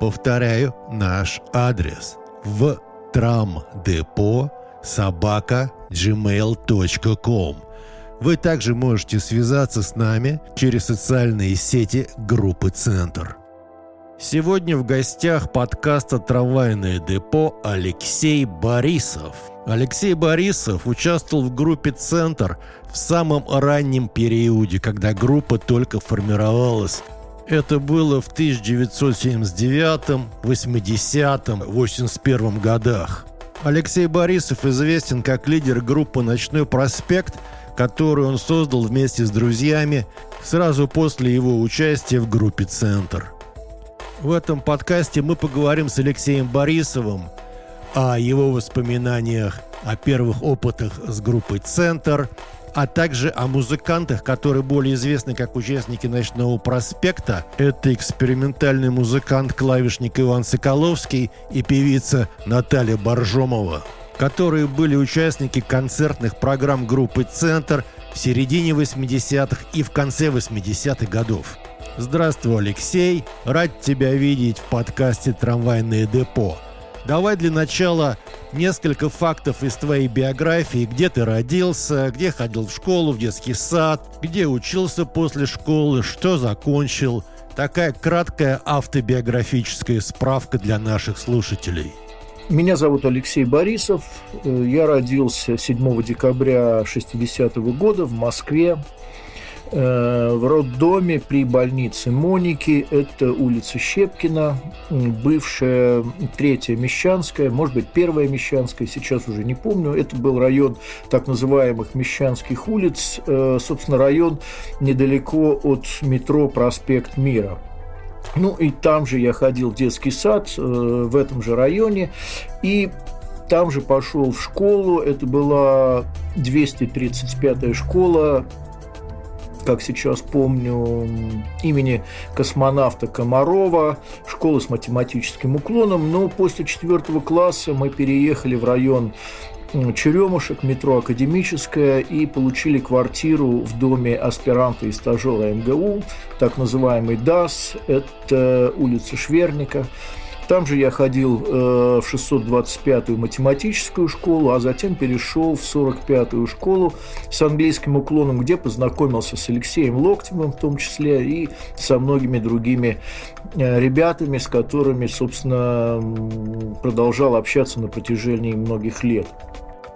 Повторяю наш адрес в трамдепо собака gmail.com. Вы также можете связаться с нами через социальные сети группы «Центр». Сегодня в гостях подкаста «Трамвайное депо» Алексей Борисов. Алексей Борисов участвовал в группе «Центр» в самом раннем периоде, когда группа только формировалась это было в 1979, 80, 81 годах. Алексей Борисов известен как лидер группы «Ночной проспект», которую он создал вместе с друзьями сразу после его участия в группе «Центр». В этом подкасте мы поговорим с Алексеем Борисовым о его воспоминаниях о первых опытах с группой «Центр», а также о музыкантах, которые более известны как участники «Ночного проспекта». Это экспериментальный музыкант-клавишник Иван Соколовский и певица Наталья Боржомова, которые были участники концертных программ группы «Центр» в середине 80-х и в конце 80-х годов. Здравствуй, Алексей! Рад тебя видеть в подкасте «Трамвайное депо». Давай для начала несколько фактов из твоей биографии, где ты родился, где ходил в школу, в детский сад, где учился после школы, что закончил. Такая краткая автобиографическая справка для наших слушателей. Меня зовут Алексей Борисов. Я родился 7 декабря 60 -го года в Москве. Э, в роддоме при больнице Моники, это улица Щепкина, бывшая третья Мещанская, может быть, первая Мещанская, сейчас уже не помню. Это был район так называемых Мещанских улиц, э, собственно, район недалеко от метро Проспект Мира. Ну и там же я ходил в детский сад, э, в этом же районе, и там же пошел в школу, это была 235-я школа как сейчас помню, имени космонавта Комарова, школы с математическим уклоном, но после четвертого класса мы переехали в район Черемушек, метро Академическая, и получили квартиру в доме аспиранта и стажера МГУ, так называемый ДАС, это улица Шверника. Там же я ходил э, в 625-ю математическую школу, а затем перешел в 45-ю школу с английским уклоном, где познакомился с Алексеем Локтевым в том числе и со многими другими э, ребятами, с которыми, собственно, продолжал общаться на протяжении многих лет.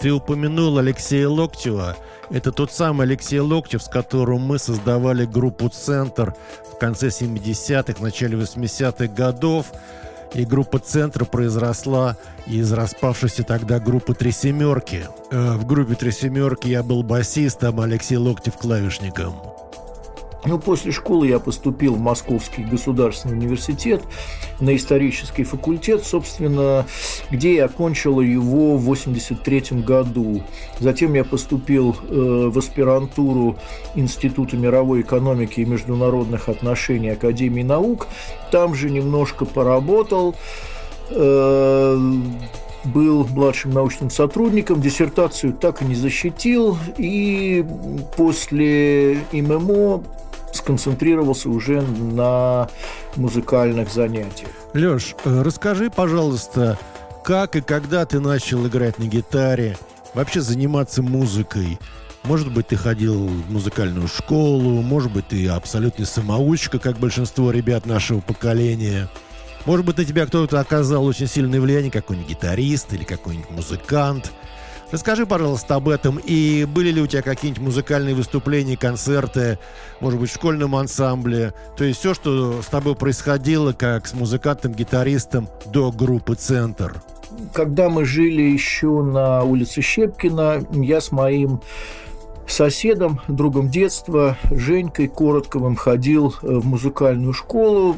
Ты упомянул Алексея Локтева. Это тот самый Алексей Локтев, с которым мы создавали группу «Центр» в конце 70-х, начале 80-х годов. И группа «Центр» произросла из распавшейся тогда группы «Три семерки». Э, в группе «Три семерки» я был басистом, Алексей Локтев клавишником. Ну, после школы я поступил в Московский государственный университет на исторический факультет, собственно, где я окончил его в 1983 году. Затем я поступил э, в аспирантуру Института мировой экономики и международных отношений Академии наук. Там же немножко поработал э, был младшим научным сотрудником, диссертацию так и не защитил, и после ММО сконцентрировался уже на музыкальных занятиях. Леш, э, расскажи, пожалуйста, как и когда ты начал играть на гитаре, вообще заниматься музыкой? Может быть, ты ходил в музыкальную школу, может быть, ты абсолютно самоучка, как большинство ребят нашего поколения. Может быть, на тебя кто-то оказал очень сильное влияние, какой-нибудь гитарист или какой-нибудь музыкант – Расскажи, пожалуйста, об этом. И были ли у тебя какие-нибудь музыкальные выступления, концерты, может быть, в школьном ансамбле? То есть все, что с тобой происходило, как с музыкантом, гитаристом до группы «Центр». Когда мы жили еще на улице Щепкина, я с моим соседом, другом детства, Женькой Коротковым ходил в музыкальную школу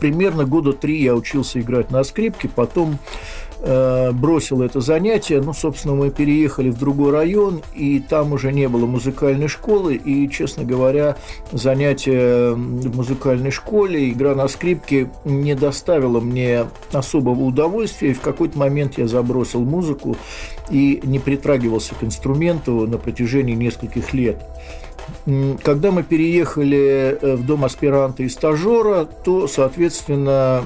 примерно года три я учился играть на скрипке, потом Э, бросил это занятие. Ну, собственно, мы переехали в другой район, и там уже не было музыкальной школы. И, честно говоря, занятие в музыкальной школе, игра на скрипке не доставила мне особого удовольствия. И в какой-то момент я забросил музыку и не притрагивался к инструменту на протяжении нескольких лет. Когда мы переехали э, в дом аспиранта и стажера, то, соответственно,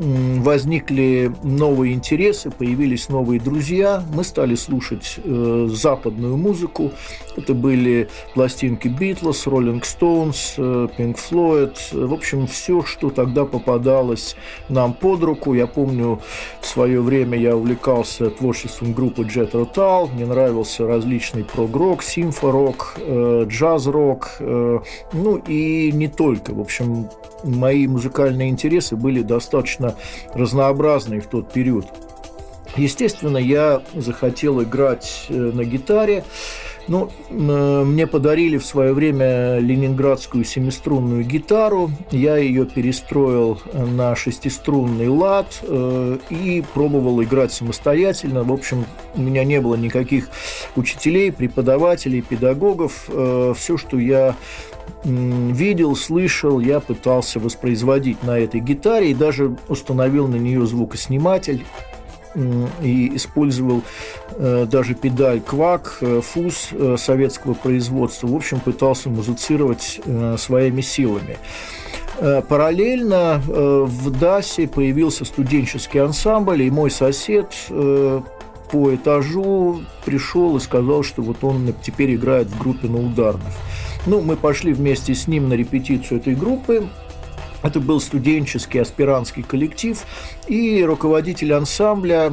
возникли новые интересы, появились новые друзья. Мы стали слушать э, западную музыку. Это были пластинки Битлз, Роллинг Стоунс, Пинк Флойд. В общем, все, что тогда попадалось нам под руку. Я помню, в свое время я увлекался творчеством группы Jet Rotal. Мне нравился различный прог-рок, симфорок, э, джаз-рок. Э, ну и не только. В общем, мои музыкальные интересы были достаточно разнообразный в тот период. Естественно, я захотел играть э, на гитаре. Ну, э, мне подарили в свое время ленинградскую семиструнную гитару. Я ее перестроил на шестиструнный лад э, и пробовал играть самостоятельно. В общем, у меня не было никаких учителей, преподавателей, педагогов. Все, что я видел, слышал, я пытался воспроизводить на этой гитаре и даже установил на нее звукосниматель и использовал э, даже педаль квак, э, фуз э, советского производства. В общем, пытался музицировать своими силами. Параллельно в ДАСе появился студенческий ансамбль, и мой сосед по этажу пришел и сказал, что вот он теперь играет в группе на ударных. Ну, мы пошли вместе с ним на репетицию этой группы. Это был студенческий аспирантский коллектив, и руководитель ансамбля,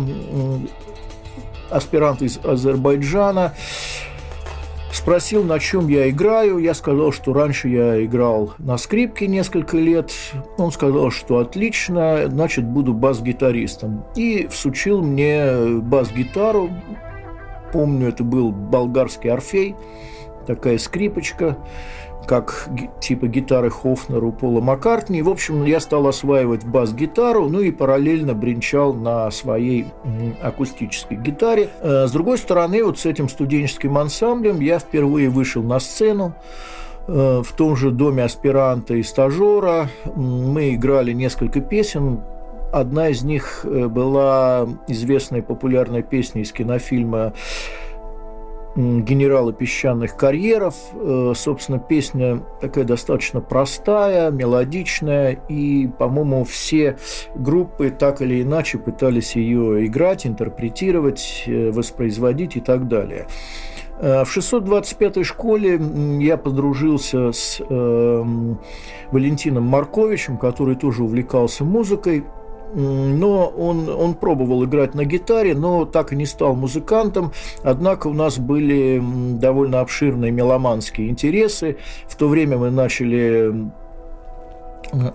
аспирант из Азербайджана, спросил, на чем я играю. Я сказал, что раньше я играл на скрипке несколько лет. Он сказал, что отлично, значит, буду бас-гитаристом. И всучил мне бас-гитару. Помню, это был болгарский орфей такая скрипочка, как типа гитары Хофнера у Пола Маккартни. В общем, я стал осваивать бас-гитару, ну и параллельно бренчал на своей акустической гитаре. Э, с другой стороны, вот с этим студенческим ансамблем я впервые вышел на сцену э, в том же доме аспиранта и стажера. Мы играли несколько песен, Одна из них э, была известная популярная песня из кинофильма генерала песчаных карьеров. Э, собственно, песня такая достаточно простая, мелодичная, и, по-моему, все группы так или иначе пытались ее играть, интерпретировать, э, воспроизводить и так далее. Э, в 625-й школе я подружился с э, Валентином Марковичем, который тоже увлекался музыкой но он, он пробовал играть на гитаре, но так и не стал музыкантом. Однако у нас были довольно обширные меломанские интересы. В то время мы начали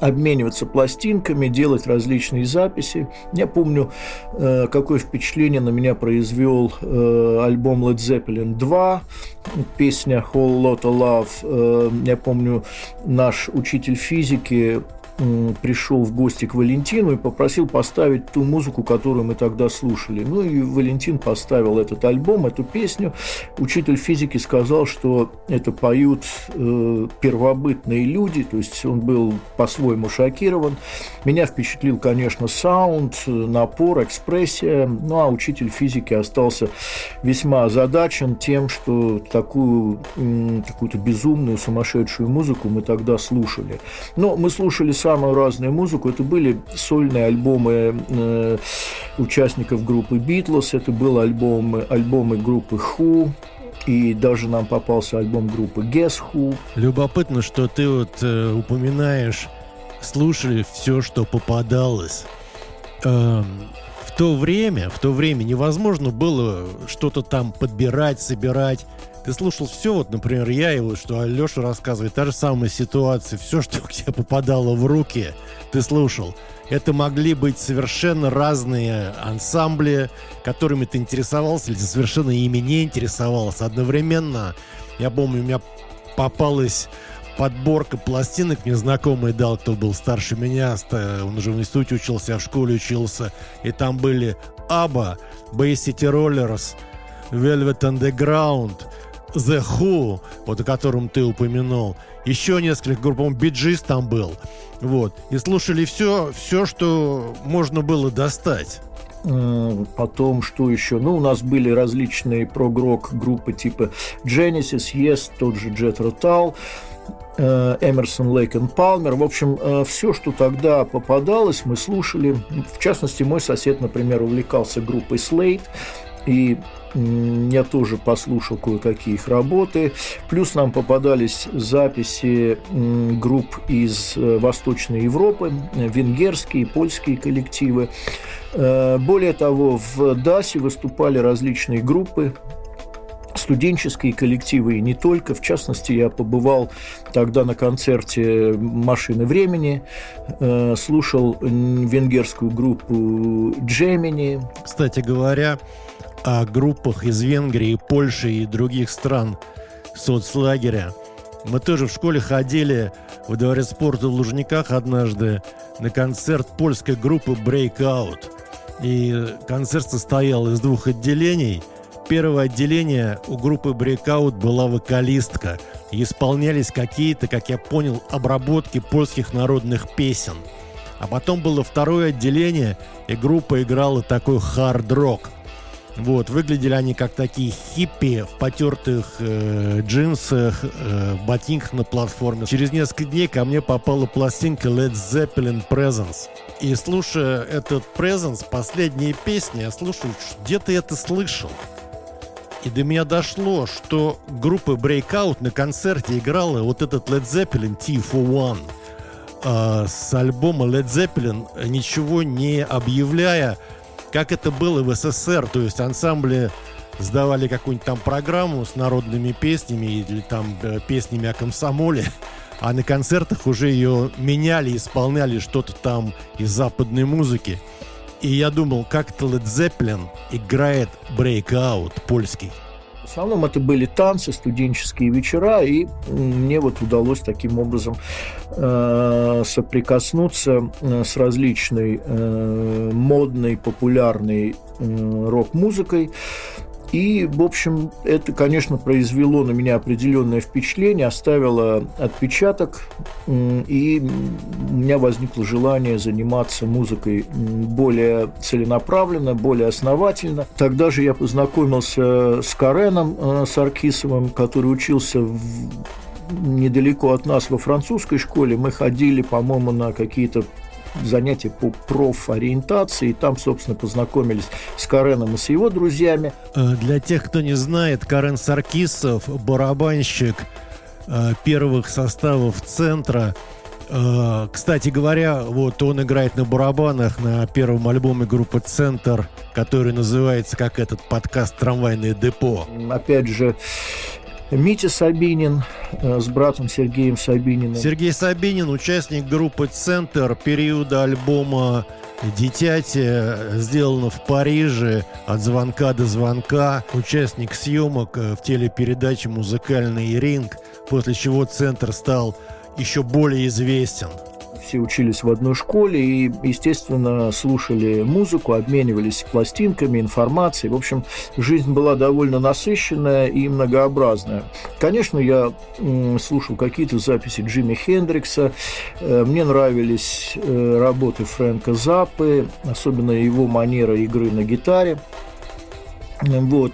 обмениваться пластинками, делать различные записи. Я помню, э, какое впечатление на меня произвел э, альбом Led Zeppelin 2, песня Whole Lotta Love. Э, я помню, наш учитель физики пришел в гости к Валентину и попросил поставить ту музыку, которую мы тогда слушали. Ну и Валентин поставил этот альбом, эту песню. Учитель физики сказал, что это поют э, первобытные люди, то есть он был по-своему шокирован. Меня впечатлил, конечно, саунд, напор, экспрессия. Ну а учитель физики остался весьма озадачен тем, что такую какую-то безумную, сумасшедшую музыку мы тогда слушали. Но мы слушали самую разную музыку. Это были сольные альбомы э, участников группы Битлз, это были альбомы, альбомы группы Who, и даже нам попался альбом группы Guess Who. Любопытно, что ты вот э, упоминаешь, слушали все, что попадалось. Эм, в то время, в то время невозможно было что-то там подбирать, собирать ты слушал все, вот, например, я и вот, что Алеша рассказывает, та же самая ситуация, все, что к тебе попадало в руки, ты слушал. Это могли быть совершенно разные ансамбли, которыми ты интересовался, или совершенно ими не интересовался. Одновременно, я помню, у меня попалась подборка пластинок мне знакомый дал, кто был старше меня. Он уже в институте учился, я в школе учился. И там были Аба, Bay City Rollers, Velvet Underground, The Who, вот о котором ты упомянул. Еще несколько групп, по-моему, там был. Вот. И слушали все, все, что можно было достать. Потом, что еще? Ну, у нас были различные прогрок группы типа Genesis, Yes, тот же Jet Rotal, Эмерсон, Лейк и Палмер. В общем, э, все, что тогда попадалось, мы слушали. В частности, мой сосед, например, увлекался группой Slate, и я тоже послушал кое-какие их работы. Плюс нам попадались записи групп из э, Восточной Европы, венгерские, польские коллективы. Э, более того, в ДАСе выступали различные группы, студенческие коллективы и не только. В частности, я побывал тогда на концерте «Машины времени», э, слушал венгерскую группу «Джемини». Кстати говоря, о группах из Венгрии, Польши и других стран соцлагеря. Мы тоже в школе ходили в дворец спорта в Лужниках однажды на концерт польской группы Breakout. И концерт состоял из двух отделений. Первое отделение у группы Breakout была вокалистка. И исполнялись какие-то, как я понял, обработки польских народных песен. А потом было второе отделение, и группа играла такой хард-рок – вот, выглядели они как такие хиппи в потертых э, джинсах, э, ботинках на платформе. Через несколько дней ко мне попала пластинка Led Zeppelin Presence. И слушая этот Presence, последние песни, я слушаю, где-то это слышал. И до меня дошло, что группа Breakout на концерте играла вот этот Led Zeppelin T41 э, с альбома Led Zeppelin, ничего не объявляя как это было в СССР, то есть ансамбли сдавали какую-нибудь там программу с народными песнями или там э, песнями о комсомоле, а на концертах уже ее меняли, исполняли что-то там из западной музыки. И я думал, как это Led Zeppelin играет Breakout польский. Основном это были танцы, студенческие вечера, и мне вот удалось таким образом э, соприкоснуться э, с различной э, модной, популярной рок-музыкой. И, в общем, это, конечно, произвело на меня определенное впечатление, оставило отпечаток, и у меня возникло желание заниматься музыкой более целенаправленно, более основательно. Тогда же я познакомился с Кареном э, Саркисовым, который учился в недалеко от нас во французской школе. Мы ходили, по-моему, на какие-то занятия по профориентации. И там, собственно, познакомились с Кареном и с его друзьями. Э, для тех, кто не знает, Карен Саркисов, барабанщик э, первых составов центра. Э, кстати говоря, вот он играет на барабанах на первом альбоме группы «Центр», который называется, как этот подкаст «Трамвайное депо». Опять же, Митя Сабинин э, с братом Сергеем Сабининым. Сергей Сабинин, участник группы «Центр» периода альбома «Дитяти», сделано в Париже от звонка до звонка, участник съемок э, в телепередаче «Музыкальный ринг», после чего «Центр» стал еще более известен – все учились в одной школе и, естественно, слушали музыку, обменивались пластинками, информацией. В общем, жизнь была довольно насыщенная и многообразная. Конечно, я слушал какие-то записи Джимми Хендрикса. Э, мне нравились э, работы Фрэнка Заппы, особенно его манера игры на гитаре. Вот.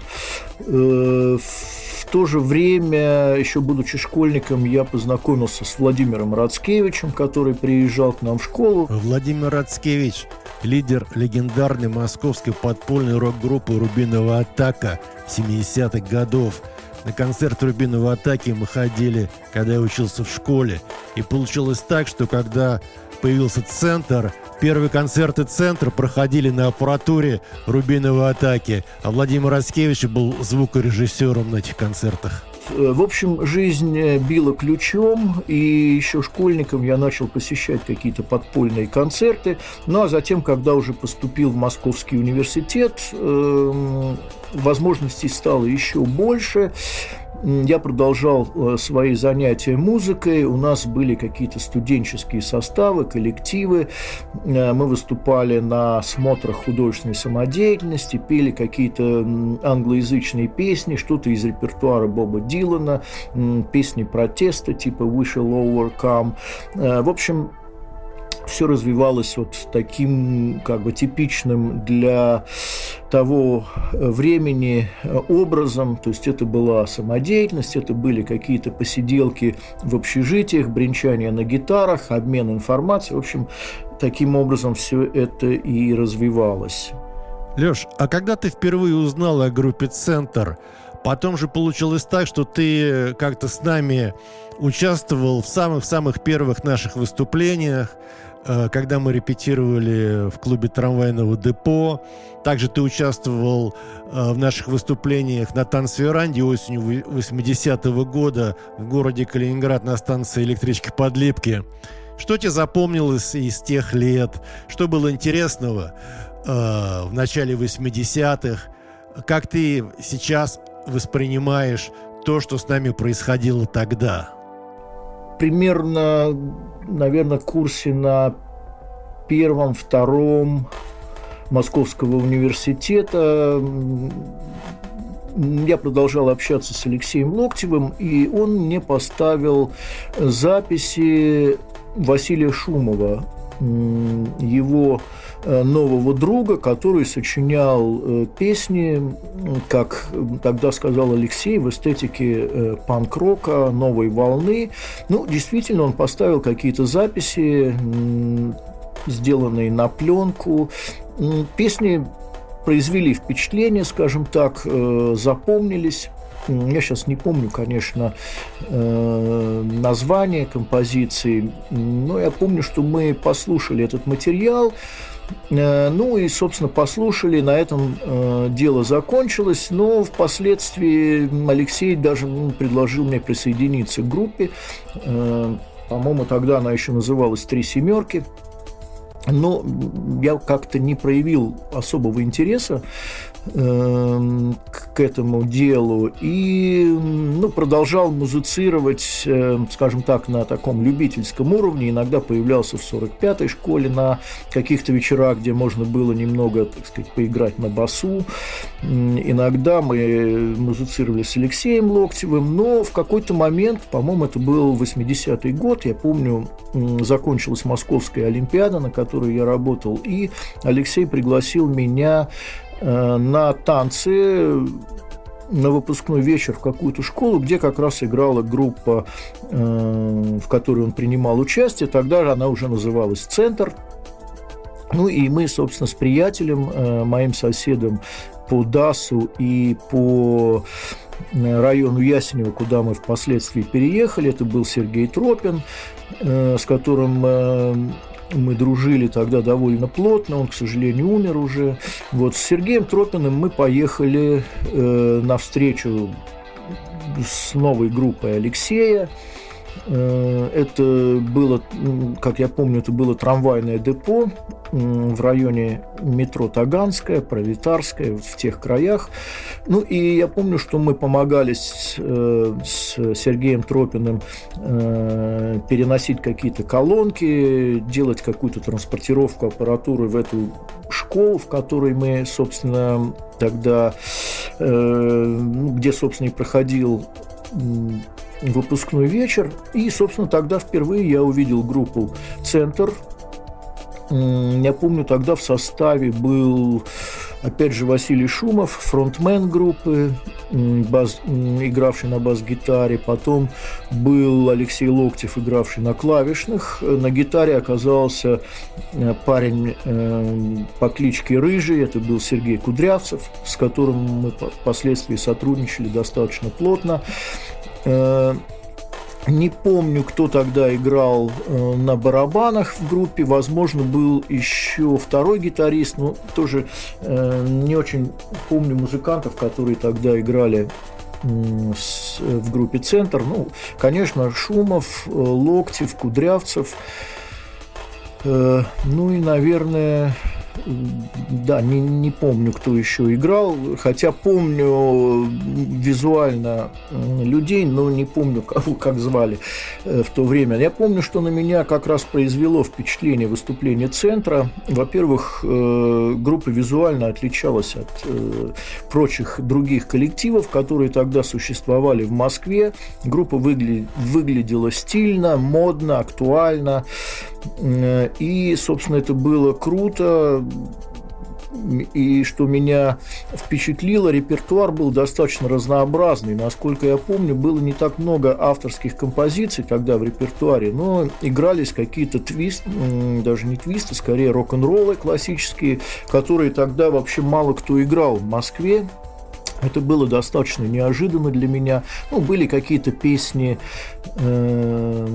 Э, то же время, еще будучи школьником, я познакомился с Владимиром Рацкевичем, который приезжал к нам в школу. Владимир Рацкевич – лидер легендарной московской подпольной рок-группы «Рубиновая атака» 70-х годов. На концерт «Рубиновой атаки» мы ходили, когда я учился в школе. И получилось так, что когда появился центр, Первые концерты центра проходили на аппаратуре «Рубиновой атаки», а Владимир Раскевич был звукорежиссером на этих концертах. Э, в общем, жизнь э, била ключом, и еще школьником я начал посещать какие-то подпольные концерты. Ну а затем, когда уже поступил в Московский университет, эм, возможностей стало еще больше. Я продолжал э, свои занятия музыкой. У нас были какие-то студенческие составы, коллективы. Э, мы выступали на смотрах художественной самодеятельности, пели какие-то англоязычные песни, что-то из репертуара Боба Дилана, песни протеста типа «We shall overcome». Э, в общем, все развивалось вот таким как бы типичным для того э, времени э, образом, то есть это была самодеятельность, это были какие-то посиделки в общежитиях, бренчание на гитарах, обмен информацией, в общем, таким образом все это и развивалось. Лёш, а когда ты впервые узнал о группе «Центр», потом же получилось так, что ты как-то с нами участвовал в самых-самых первых наших выступлениях, когда мы репетировали в клубе трамвайного депо. Также ты участвовал э, в наших выступлениях на танцверанде осенью 80-го года в городе Калининград на станции электрички Подлипки. Что тебе запомнилось из тех лет? Что было интересного э, в начале 80-х? Как ты сейчас воспринимаешь то, что с нами происходило тогда? Примерно наверное, курсе на первом, втором Московского университета. Я продолжал общаться с Алексеем Локтевым, и он мне поставил записи Василия Шумова, его Э, нового друга, который сочинял э, песни, как тогда сказал Алексей, в эстетике э, панк-рока, новой волны. Ну, действительно, он поставил какие-то записи, сделанные на пленку. Песни произвели впечатление, скажем так, запомнились. Я сейчас не помню, конечно, название композиции, но я помню, что мы послушали этот материал, Э, ну и, собственно, послушали, на этом э, дело закончилось, но впоследствии Алексей даже ну, предложил мне присоединиться к группе. Э, по-моему, тогда она еще называлась «Три семерки». Но я как-то не проявил особого интереса к этому делу и ну, продолжал музицировать, эм, скажем так, на таком любительском уровне. Иногда появлялся в 45-й школе на каких-то вечерах, где можно было немного, так сказать, поиграть на басу. Иногда мы музицировали с Алексеем Локтевым, но в какой-то момент, по-моему, это был 80-й год, я помню, закончилась Московская Олимпиада, на которой я работал, и Алексей пригласил меня Э, на танцы на выпускной вечер в какую-то школу, где как раз играла группа, э, в которой он принимал участие. Тогда она уже называлась «Центр». Ну и мы, собственно, с приятелем, э, моим соседом по ДАСу и по району Ясенева, куда мы впоследствии переехали. Это был Сергей Тропин, с которым мы дружили тогда довольно плотно, он, к сожалению, умер уже. Вот с Сергеем Тропиным мы поехали э, на встречу с новой группой Алексея. Э, это было, как я помню, это было трамвайное депо в районе метро Таганская, Пролетарская, в тех краях. Ну и я помню, что мы помогали с, э, с Сергеем Тропиным э, переносить какие-то колонки, делать какую-то транспортировку аппаратуры в эту школу, в которой мы, собственно, тогда, ну, где, собственно, и проходил выпускной вечер. И, собственно, тогда впервые я увидел группу «Центр». Я помню, тогда в составе был Опять же, Василий Шумов, фронтмен группы, бас, игравший на бас-гитаре. Потом был Алексей Локтев, игравший на клавишных. На гитаре оказался э, парень э, по кличке Рыжий. Это был Сергей Кудрявцев, с которым мы впоследствии сотрудничали достаточно плотно. Э, не помню, кто тогда играл э, на барабанах в группе. Возможно, был еще второй гитарист, но тоже э, не очень помню музыкантов, которые тогда играли в группе «Центр». Ну, конечно, Шумов, Локтев, Кудрявцев. Ну и, наверное, да, не, не помню, кто еще играл, хотя помню визуально людей, но не помню, кого как звали э, в то время. Я помню, что на меня как раз произвело впечатление выступление центра. Во-первых, э, группа визуально отличалась от э, прочих других коллективов, которые тогда существовали в Москве. Группа выглядела стильно, модно, актуально. И, собственно, это было круто. И что меня впечатлило, репертуар был достаточно разнообразный. Насколько я помню, было не так много авторских композиций тогда в репертуаре, но игрались какие-то твисты, даже не твисты, скорее рок-н-роллы классические, которые тогда вообще мало кто играл в Москве. Это было достаточно неожиданно для меня. Ну, были какие-то песни э,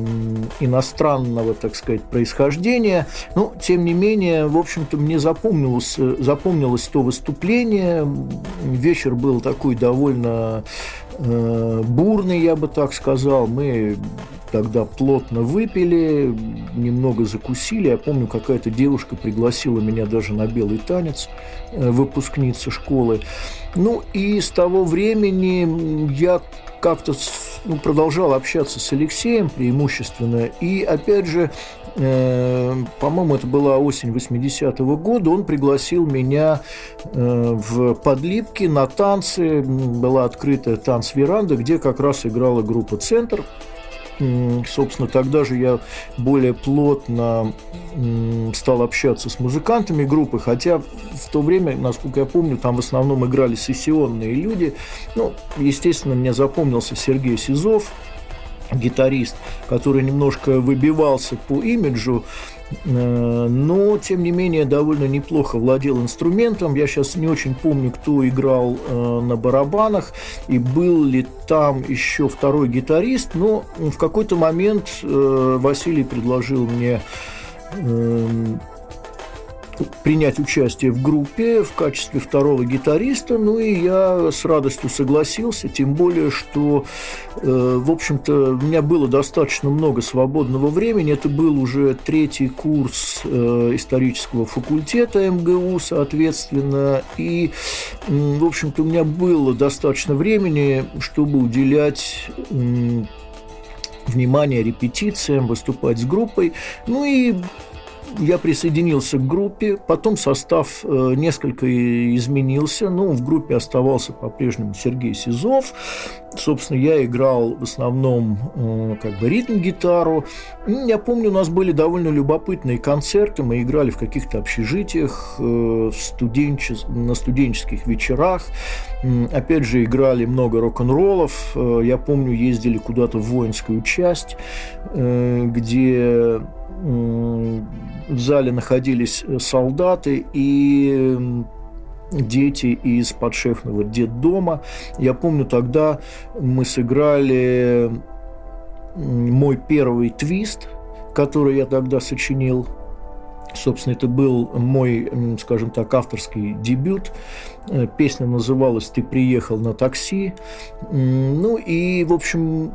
иностранного, так сказать, происхождения. Но, тем не менее, в общем-то, мне запомнилось, запомнилось то выступление. Вечер был такой довольно э, бурный, я бы так сказал. Мы тогда плотно выпили, немного закусили. Я помню, какая-то девушка пригласила меня даже на белый танец, э, выпускница школы. Ну и с того времени я как-то ну, продолжал общаться с Алексеем преимущественно. И опять же, э, по-моему, это была осень 80-го года, он пригласил меня э, в Подлипки на танцы. Была открытая танц-веранда, где как раз играла группа «Центр». Собственно, тогда же я более плотно стал общаться с музыкантами группы, хотя в то время, насколько я помню, там в основном играли сессионные люди. Ну, естественно, мне запомнился Сергей Сизов, гитарист, который немножко выбивался по имиджу, но, тем не менее, довольно неплохо владел инструментом. Я сейчас не очень помню, кто играл э, на барабанах и был ли там еще второй гитарист, но в какой-то момент э, Василий предложил мне эм, принять участие в группе в качестве второго гитариста, ну и я с радостью согласился, тем более, что, э, в общем-то, у меня было достаточно много свободного времени, это был уже третий курс э, исторического факультета МГУ, соответственно, и, э, в общем-то, у меня было достаточно времени, чтобы уделять внимание репетициям, выступать с группой. Ну и я присоединился к группе, потом состав э, несколько изменился, ну, в группе оставался по-прежнему Сергей Сизов, собственно, я играл в основном э, как бы ритм-гитару. Я помню, у нас были довольно любопытные концерты, мы играли в каких-то общежитиях, э, студенчес... на студенческих вечерах, опять же, играли много рок-н-роллов, я помню, ездили куда-то в воинскую часть, где в зале находились солдаты и дети из подшефного детдома. Я помню, тогда мы сыграли мой первый твист, который я тогда сочинил. Собственно, это был мой, скажем так, авторский дебют. Э, песня называлась «Ты приехал на такси». Ну и, в общем,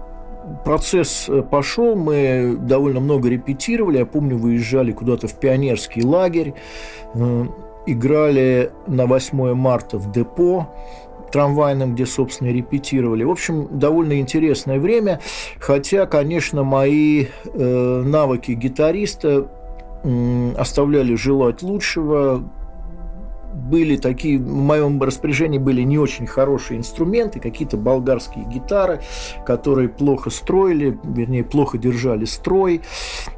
процесс э, пошел, мы довольно много репетировали. Я помню, выезжали куда-то в пионерский лагерь, э, играли на 8 марта в депо трамвайном, где, собственно, репетировали. В общем, довольно интересное время, хотя, конечно, мои э, навыки гитариста оставляли желать лучшего были такие, в моем распоряжении были не очень хорошие инструменты, какие-то болгарские гитары, которые плохо строили, вернее, плохо держали строй.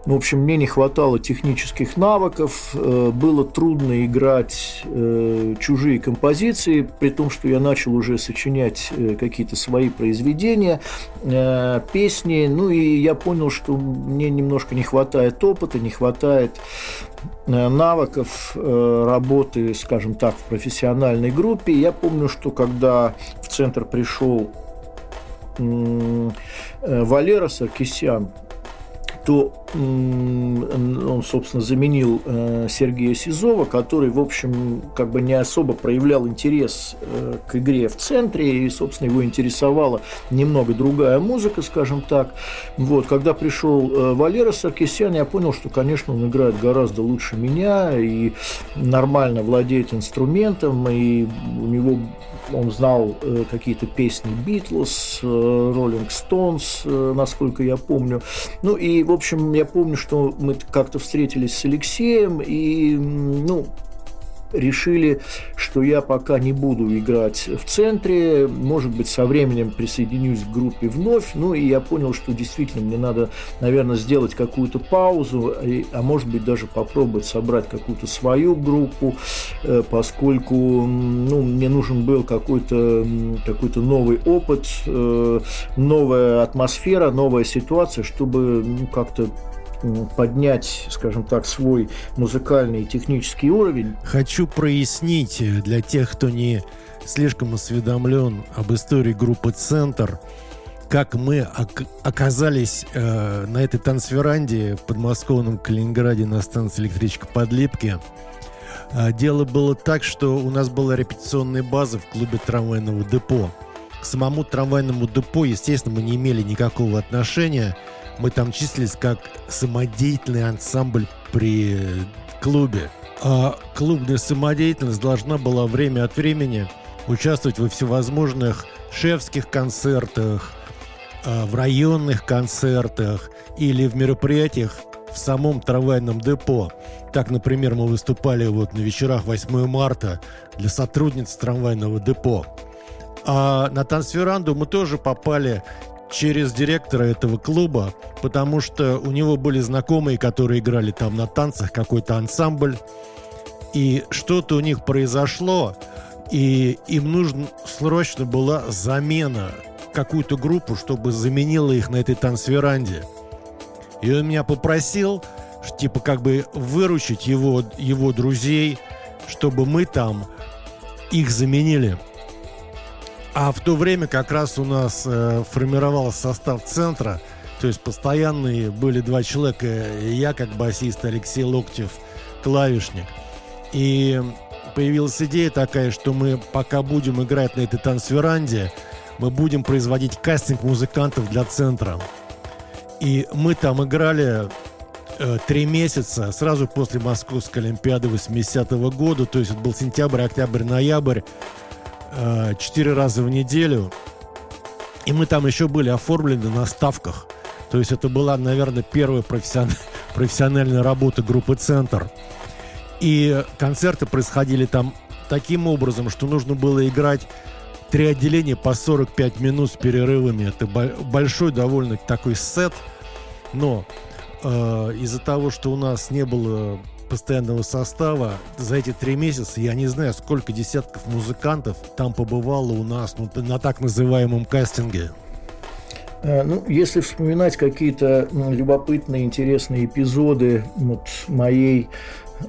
В общем, мне не хватало технических навыков, э, было трудно играть э, чужие композиции, при том, что я начал уже сочинять э, какие-то свои произведения, песни, ну и я понял, что мне немножко не хватает опыта, не хватает навыков работы, скажем так, в профессиональной группе. Я помню, что когда в центр пришел э, Валера Саркисян, то он, собственно, заменил э, Сергея Сизова, который, в общем, как бы не особо проявлял интерес э, к игре в центре, и, собственно, его интересовала немного другая музыка, скажем так. Вот, когда пришел э, Валера Саркисян, я понял, что, конечно, он играет гораздо лучше меня и нормально владеет инструментом, и у него он знал э, какие-то песни Битлз, Роллинг Стоунс, насколько я помню. Ну и, в общем, я помню, что мы как-то встретились с Алексеем, и, ну, решили, что я пока не буду играть в центре, может быть, со временем присоединюсь к группе вновь, ну и я понял, что действительно мне надо, наверное, сделать какую-то паузу, а может быть, даже попробовать собрать какую-то свою группу, э, поскольку ну, мне нужен был какой-то какой новый опыт, э, новая атмосфера, новая ситуация, чтобы ну, как-то поднять, скажем так, свой музыкальный и технический уровень. Хочу прояснить для тех, кто не слишком осведомлен об истории группы «Центр», как мы оказались э, на этой танцверанде в подмосковном Калининграде на станции электричка Подлипки. Э, дело было так, что у нас была репетиционная база в клубе трамвайного депо. К самому трамвайному депо, естественно, мы не имели никакого отношения – мы там числились как самодеятельный ансамбль при клубе. А клубная самодеятельность должна была время от времени участвовать во всевозможных шефских концертах, а, в районных концертах или в мероприятиях в самом трамвайном депо. Так, например, мы выступали вот на вечерах 8 марта для сотрудниц трамвайного депо. А на танцверанду мы тоже попали через директора этого клуба, потому что у него были знакомые, которые играли там на танцах, какой-то ансамбль, и что-то у них произошло, и им нужно срочно была замена какую-то группу, чтобы заменила их на этой танцверанде. И он меня попросил, типа, как бы выручить его, его друзей, чтобы мы там их заменили. А в то время как раз у нас э, формировался состав центра, то есть постоянные были два человека, я как басист, Алексей Локтев, клавишник. И появилась идея такая, что мы пока будем играть на этой танцверанде, мы будем производить кастинг музыкантов для центра. И мы там играли э, три месяца, сразу после Московской Олимпиады 80-го года, то есть это был сентябрь, октябрь, ноябрь. Э, четыре раза в неделю. И мы там еще были оформлены на ставках. То есть это была, наверное, первая профессион... профессиональная работа группы «Центр». И концерты происходили там таким образом, что нужно было играть три отделения по 45 минут с перерывами. Это большой довольно такой сет. Но э, из-за того, что у нас не было постоянного состава. За эти три месяца я не знаю, сколько десятков музыкантов там побывало у нас ну, на так называемом кастинге. Э, ну, если вспоминать какие-то ну, любопытные, интересные эпизоды вот, моей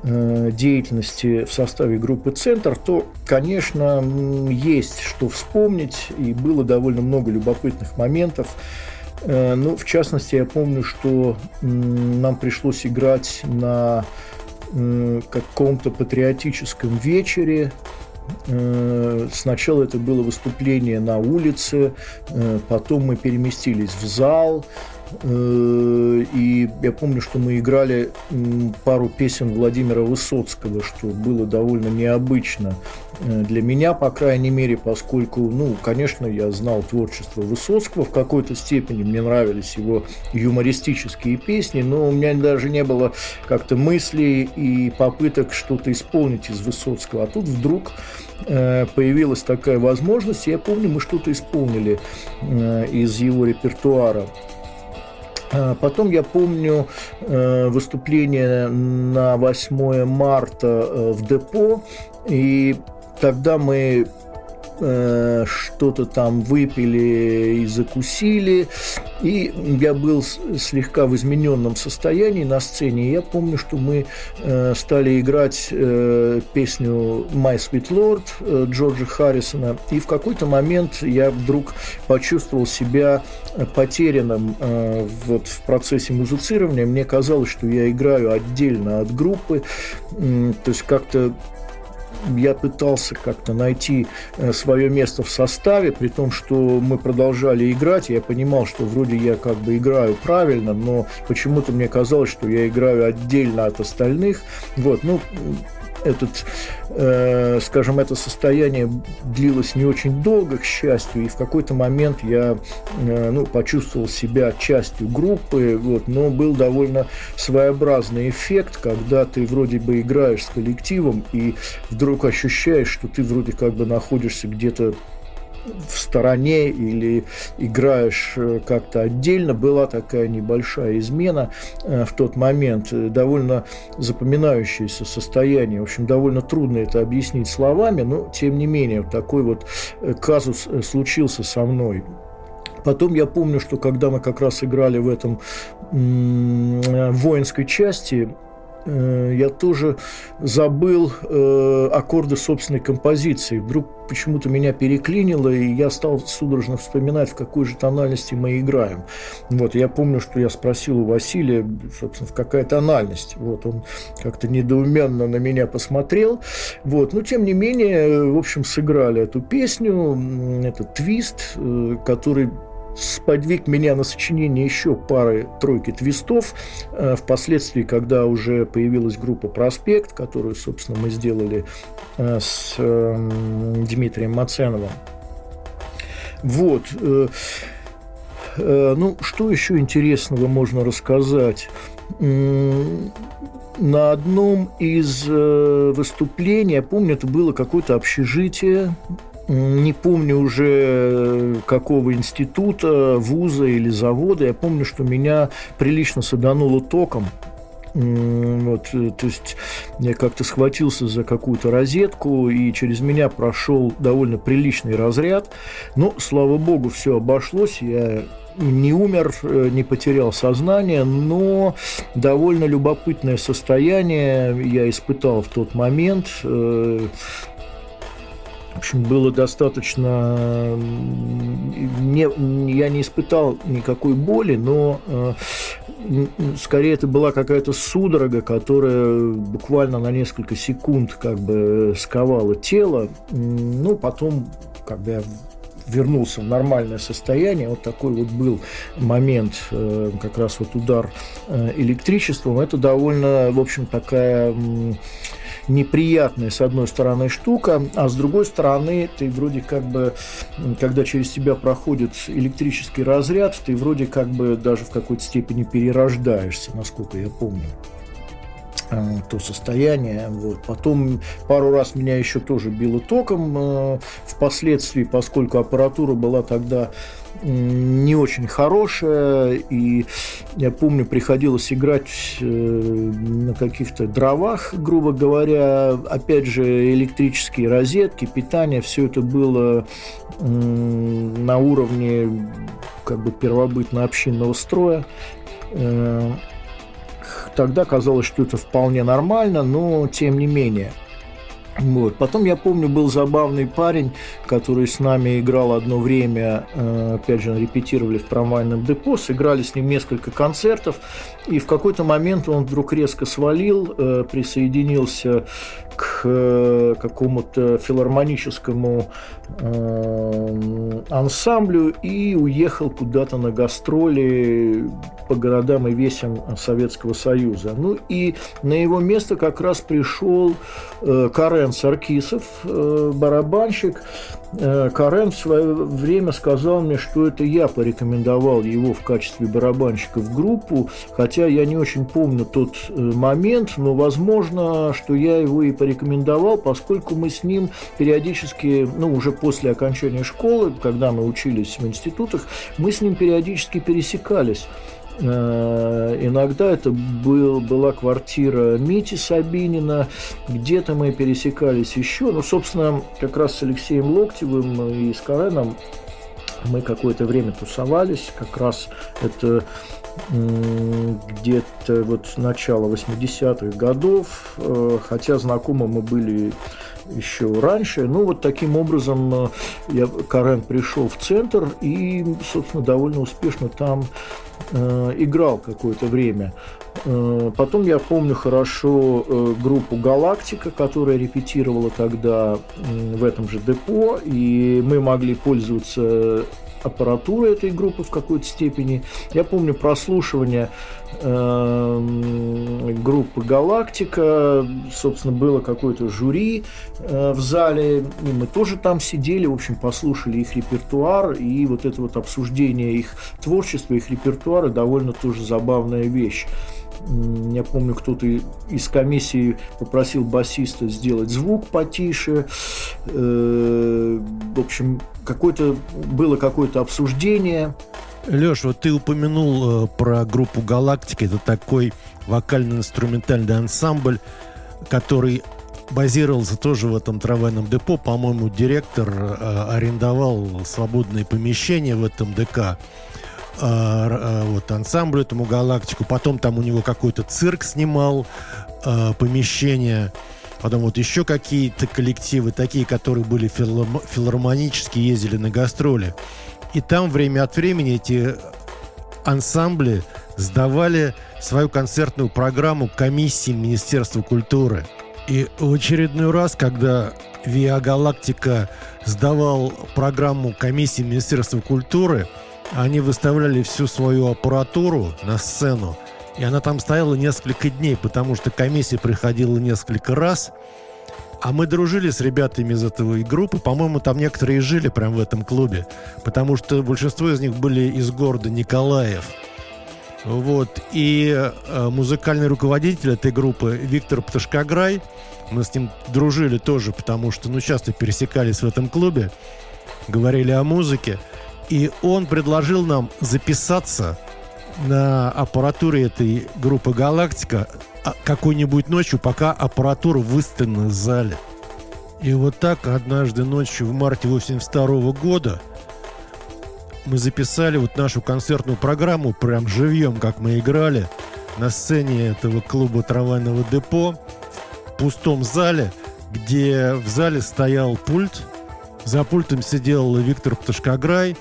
э, деятельности в составе группы «Центр», то, конечно, есть что вспомнить, и было довольно много любопытных моментов. Э, ну, в частности, я помню, что нам пришлось играть на каком-то патриотическом вечере. Э, сначала это было выступление на улице, э, потом мы переместились в зал, Э, и я помню, что мы играли пару песен Владимира Высоцкого, что было довольно необычно для меня, по крайней мере, поскольку, ну, конечно, я знал творчество Высоцкого в какой-то степени, мне нравились его юмористические песни, но у меня даже не было как-то мыслей и попыток что-то исполнить из Высоцкого. А тут вдруг э, появилась такая возможность, я помню, мы что-то исполнили из его репертуара. А, потом я помню э, выступление на 8 марта э, в депо, и тогда мы э, что-то там выпили и закусили, и я был слегка в измененном состоянии на сцене. Я помню, что мы э, стали играть э, песню «My Sweet Lord» э, Джорджа Харрисона, и в какой-то момент я вдруг почувствовал себя потерянным э, вот в процессе музицирования. Мне казалось, что я играю отдельно от группы, э, то есть как-то я пытался как-то найти э, свое место в составе, при том, что мы продолжали играть, я понимал, что вроде я как бы играю правильно, но почему-то мне казалось, что я играю отдельно от остальных. Вот, ну, этот, скажем, это состояние длилось не очень долго, к счастью, и в какой-то момент я э, ну, почувствовал себя частью группы, вот, но был довольно своеобразный эффект, когда ты вроде бы играешь с коллективом и вдруг ощущаешь, что ты вроде как бы находишься где-то в стороне или играешь э, как-то отдельно. Была такая небольшая измена э, в тот момент, э, довольно запоминающееся состояние. В общем, довольно трудно это объяснить словами, но тем не менее такой вот казус случился со мной. Потом я помню, что когда мы как раз играли в этом воинской части, Э, я тоже забыл э, аккорды собственной композиции. Вдруг почему-то меня переклинило, и я стал судорожно вспоминать, в какой же тональности мы играем. Вот, я помню, что я спросил у Василия, собственно, в какая тональность. Вот, он как-то недоуменно на меня посмотрел. Вот, но, тем не менее, в общем, сыграли эту песню, этот твист, э, который сподвиг меня на сочинение еще пары-тройки твистов. Э, впоследствии, когда уже появилась группа «Проспект», которую, собственно, мы сделали э, с эм, Дмитрием Маценовым. Вот. Э, ну, что еще интересного можно рассказать? на одном из выступлений, я помню, это было какое-то общежитие не помню уже э, какого института, вуза или завода. Я помню, что меня прилично садануло током. Вот, э, то есть я как-то схватился за какую-то розетку, и через меня прошел довольно приличный разряд. Но, слава богу, все обошлось. Я не умер, э, не потерял сознание, но довольно любопытное состояние я испытал в тот момент. В общем, было достаточно... Не, я не испытал никакой боли, но э, скорее это была какая-то судорога, которая буквально на несколько секунд как бы сковала тело. Ну, потом, когда я вернулся в нормальное состояние. Вот такой вот был момент, э, как раз вот удар э, электричеством. Это довольно, в общем, такая неприятная, с одной стороны, штука, а с другой стороны, ты вроде как бы, когда через тебя проходит электрический разряд, ты вроде как бы даже в какой-то степени перерождаешься, насколько я помню э, то состояние. Вот. Потом пару раз меня еще тоже било током э, впоследствии, поскольку аппаратура была тогда не очень хорошая, и я помню, приходилось играть э, на каких-то дровах, грубо говоря, опять же, электрические розетки, питание, все это было на уровне как бы первобытно-общинного строя. Э, тогда казалось, что это вполне нормально, но тем не менее – вот. Потом, я помню, был забавный парень, который с нами играл одно время, э, опять же, репетировали в трамвайном депо, сыграли с ним несколько концертов, и в какой-то момент он вдруг резко свалил, э, присоединился к э, какому-то филармоническому ансамблю и уехал куда-то на гастроли по городам и весям Советского Союза. Ну и на его место как раз пришел Карен Саркисов, э, барабанщик. Э, Карен в свое время сказал мне, что это я порекомендовал его в качестве барабанщика в группу, хотя я не очень помню тот э, момент, но возможно, что я его и порекомендовал, поскольку мы с ним периодически, ну, уже после окончания школы, когда мы учились в институтах, мы с ним периодически пересекались. Э, иногда это был, была квартира Мити Сабинина, где-то мы пересекались еще. Ну, собственно, как раз с Алексеем Локтевым и с Кареном мы какое-то время тусовались, как раз это где-то вот начало 80-х годов, э, хотя знакомы мы были еще раньше. Ну, вот таким образом э, я, Карен пришел в центр и, собственно, довольно успешно там э, играл какое-то время. Потом я помню хорошо группу «Галактика», которая репетировала тогда в этом же депо, и мы могли пользоваться аппаратура этой группы в какой-то степени. Я помню прослушивание э, группы «Галактика», собственно, было какое-то жюри э, в зале, и мы тоже там сидели, в общем, послушали их репертуар, и вот это вот обсуждение их творчества, их репертуара довольно тоже забавная вещь. Я помню, кто-то из комиссии попросил басиста сделать звук потише. Э, в общем, какое-то было какое-то обсуждение. Леш, вот ты упомянул э, про группу «Галактика». Это такой вокально-инструментальный ансамбль, который базировался тоже в этом трамвайном депо. По-моему, директор э, арендовал свободные помещения в этом ДК. А, а, вот, ансамблю этому «Галактику». Потом там у него какой-то цирк снимал а, помещение. Потом вот еще какие-то коллективы, такие, которые были филармонические, ездили на гастроли. И там время от времени эти ансамбли сдавали свою концертную программу комиссии Министерства культуры. И в очередной раз, когда Виа Галактика сдавал программу комиссии Министерства культуры – они выставляли всю свою аппаратуру на сцену, и она там стояла несколько дней, потому что комиссия приходила несколько раз, а мы дружили с ребятами из этой группы. По-моему, там некоторые жили прямо в этом клубе, потому что большинство из них были из города Николаев. Вот. И э, музыкальный руководитель этой группы Виктор Пташкограй, мы с ним дружили тоже, потому что, ну, часто пересекались в этом клубе, говорили о музыке. И он предложил нам записаться на аппаратуре этой группы «Галактика» а, какой-нибудь ночью, пока аппаратура выставлена в зале. И вот так однажды ночью в марте 82 года мы записали вот нашу концертную программу прям живьем, как мы играли на сцене этого клуба трамвайного депо в пустом зале, где в зале стоял пульт – за пультом сидел Виктор Пташкограй.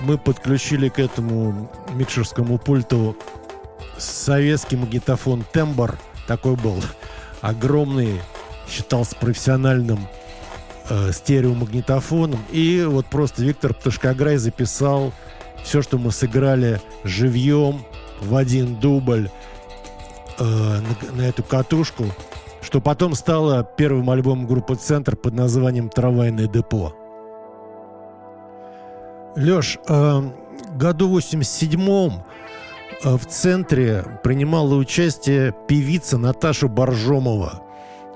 Мы подключили к этому микшерскому пульту советский магнитофон «Тембр». Такой был огромный, считался профессиональным э, стереомагнитофоном. И вот просто Виктор Пташкограй записал все, что мы сыграли живьем в один дубль э, на, на эту катушку что потом стало первым альбомом группы «Центр» под названием «Трамвайное депо». Леш, э, году 87-м э, в «Центре» принимала участие певица Наташа Боржомова.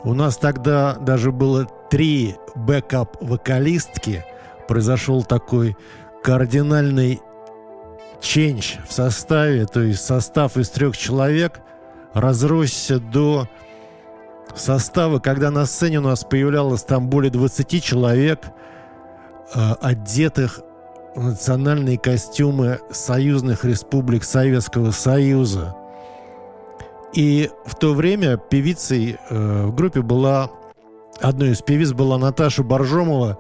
У нас тогда даже было три бэкап-вокалистки. Произошел такой кардинальный ченч в составе, то есть состав из трех человек разросся до состава, когда на сцене у нас появлялось там более 20 человек, э, одетых национальные костюмы союзных республик Советского Союза. И в то время певицей э, в группе была, одной из певиц была Наташа Боржомова,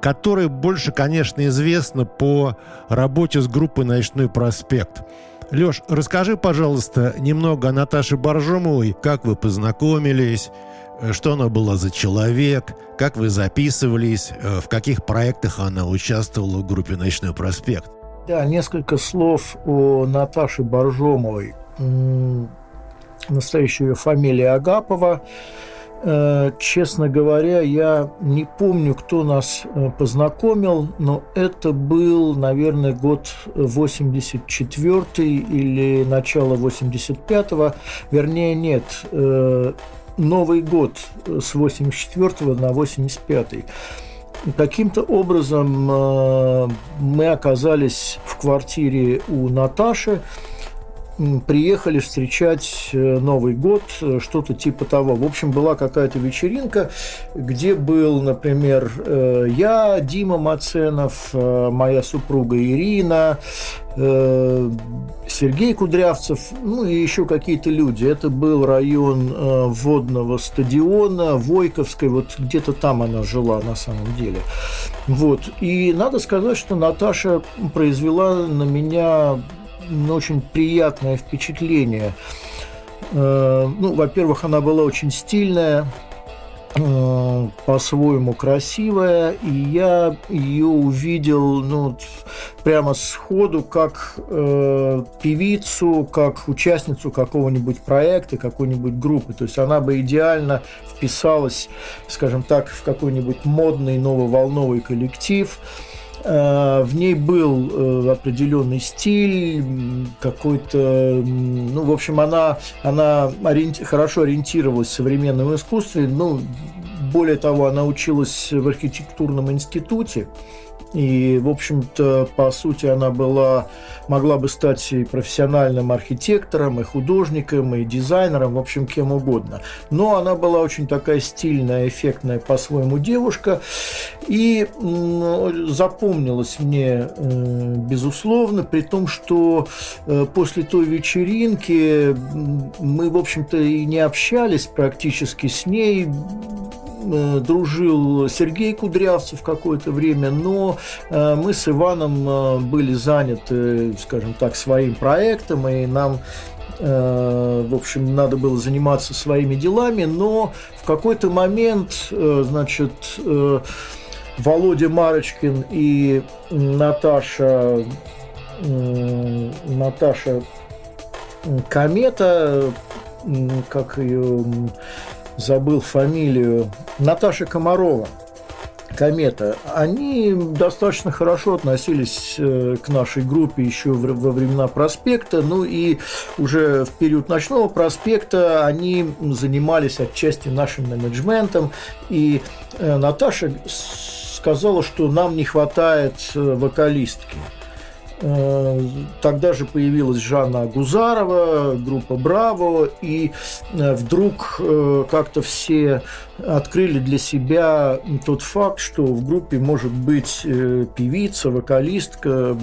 которая больше, конечно, известна по работе с группой «Ночной проспект». Леш, расскажи, пожалуйста, немного о Наташе Боржомовой, как вы познакомились, что она была за человек, как вы записывались, э, в каких проектах она участвовала в группе «Ночной проспект». Да, несколько слов о Наташе Боржомовой. Настоящая ее фамилия Агапова. Э, честно говоря, я не помню, кто нас э, познакомил, но это был, наверное, год 84 или начало 85-го. Вернее, нет, Новый год с 84 на 85 Каким-то образом мы оказались в квартире у Наташи, приехали встречать э, Новый год, э, что-то типа того. В общем, была какая-то вечеринка, где был, например, э, я, Дима Маценов, моя супруга Ирина, Сергей Кудрявцев, ну и еще какие-то люди. Это был район водного стадиона, Войковской, вот где-то там она жила на самом деле. Вот. И надо сказать, что Наташа произвела на меня очень приятное впечатление. Э, ну, во-первых, она была очень стильная, э, по-своему красивая, и я ее увидел ну, прямо сходу как э, певицу, как участницу какого-нибудь проекта, какой-нибудь группы. То есть она бы идеально вписалась, скажем так, в какой-нибудь модный нововолновый коллектив. Э, в ней был э, определенный стиль, какой-то, ну, в общем, она, она ориенти- хорошо ориентировалась в современном искусстве, ну, более того, она училась в архитектурном институте, и, в общем-то, по сути, она была, могла бы стать и профессиональным архитектором, и художником, и дизайнером, в общем, кем угодно. Но она была очень такая стильная, эффектная по-своему девушка. И запомнилась мне, э, безусловно, при том, что э, после той вечеринки мы, в общем-то, и не общались практически с ней Э, дружил Сергей Кудрявцев какое-то время, но мы с Иваном э, были заняты, скажем так, своим проектом, и нам в общем, надо было заниматься своими делами, но в какой-то момент, значит, Володя Марочкин и Наташа, Наташа Комета, как ее забыл фамилию, Наташа Комарова, Комета, они достаточно хорошо относились э, к нашей группе еще во времена проспекта, ну и уже в период ночного проспекта они занимались отчасти нашим менеджментом, и э, Наташа сказала, что нам не хватает э, вокалистки. Э, тогда же появилась Жанна Гузарова, группа «Браво», и э, вдруг э, как-то все открыли для себя тот факт, что в группе может быть певица, вокалистка,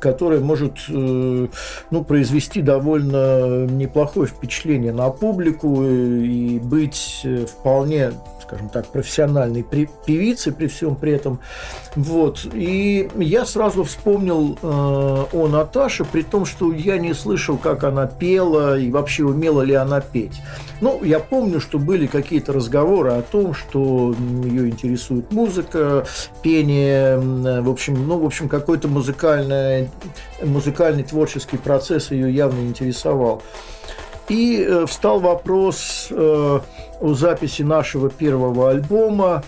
которая может ну, произвести довольно неплохое впечатление на публику и быть вполне скажем так, профессиональной певицы при всем при этом. Вот. И я сразу вспомнил э, о Наташе, при том, что я не слышал, как она пела и вообще умела ли она петь. Ну, я помню, что были какие-то разговоры о том, что ее интересует музыка, пение, в общем, ну, в общем, какой-то музыкальный, музыкальный творческий процесс ее явно интересовал. И э, встал вопрос э, о записи нашего первого альбома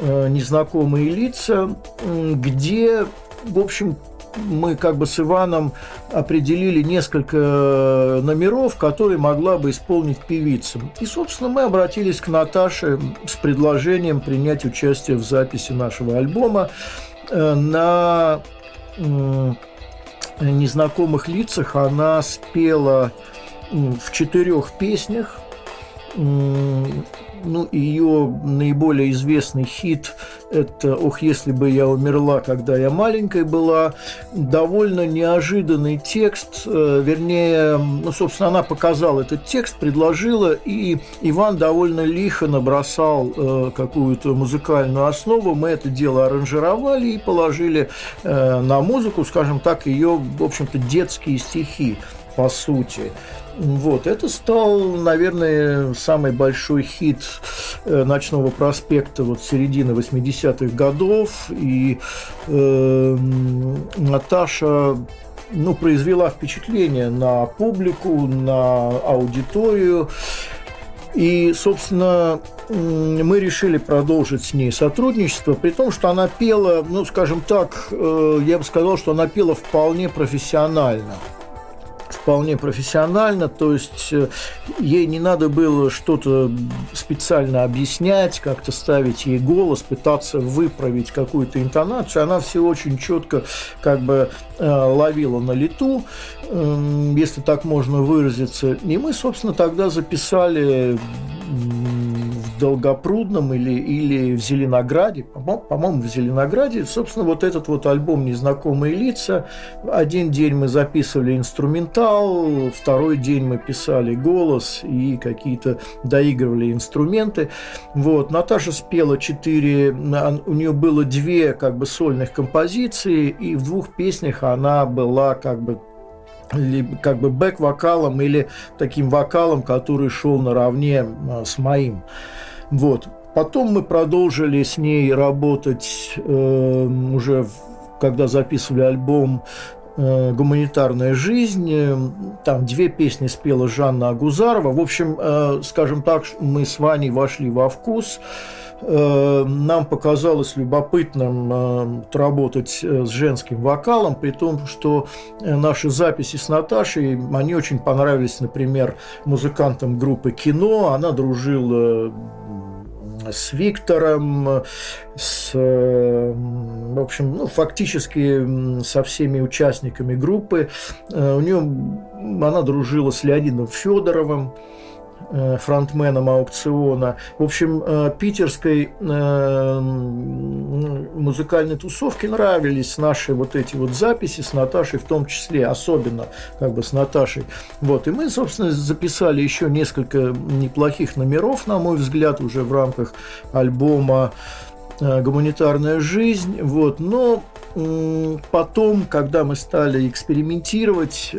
э, «Незнакомые лица», где, в общем, мы как бы с Иваном определили несколько номеров, которые могла бы исполнить певица. И, собственно, мы обратились к Наташе с предложением принять участие в записи нашего альбома на незнакомых лицах. Она спела в четырех песнях. Ну, ее наиболее известный хит – это «Ох, если бы я умерла, когда я маленькой была». Довольно неожиданный текст, э, вернее, ну, собственно, она показала этот текст, предложила, и Иван довольно лихо набросал э, какую-то музыкальную основу. Мы это дело аранжировали и положили э, на музыку, скажем так, ее, в общем-то, детские стихи, по сути. Вот, это стал, наверное, самый большой хит э, «Ночного проспекта» вот середины 80-х годов. И э, Наташа ну, произвела впечатление на публику, на аудиторию. И, собственно, мы решили продолжить с ней сотрудничество, при том, что она пела, ну, скажем так, э, я бы сказал, что она пела вполне профессионально вполне профессионально, то есть э, ей не надо было что-то специально объяснять, как-то ставить ей голос, пытаться выправить какую-то интонацию. Она все очень четко как бы э, ловила на лету, эм, если так можно выразиться. И мы, собственно, тогда записали Долгопрудном или, или в Зеленограде, по-моему, в Зеленограде, собственно, вот этот вот альбом «Незнакомые лица». Один день мы записывали инструментал, второй день мы писали голос и какие-то доигрывали инструменты. Вот. Наташа спела четыре, у нее было две как бы сольных композиции, и в двух песнях она была как бы как бы бэк-вокалом или таким вокалом, который шел наравне а, с моим. Вот. Потом мы продолжили с ней работать э, уже, когда записывали альбом э, «Гуманитарная жизнь». Там две песни спела Жанна Агузарова. В общем, э, скажем так, мы с Ваней вошли во вкус. Э, нам показалось любопытным э, работать э, с женским вокалом, при том, что наши записи с Наташей, они очень понравились, например, музыкантам группы «Кино». Она дружила с Виктором, с, в общем, ну, фактически со всеми участниками группы. У нее она дружила с Леонидом Федоровым, Э, фронтменом аукциона. В общем, э, питерской э, музыкальной тусовке нравились наши вот эти вот записи с Наташей в том числе, особенно как бы с Наташей. Вот, и мы, собственно, записали еще несколько неплохих номеров, на мой взгляд, уже в рамках альбома гуманитарная жизнь, вот, но потом, когда мы стали экспериментировать,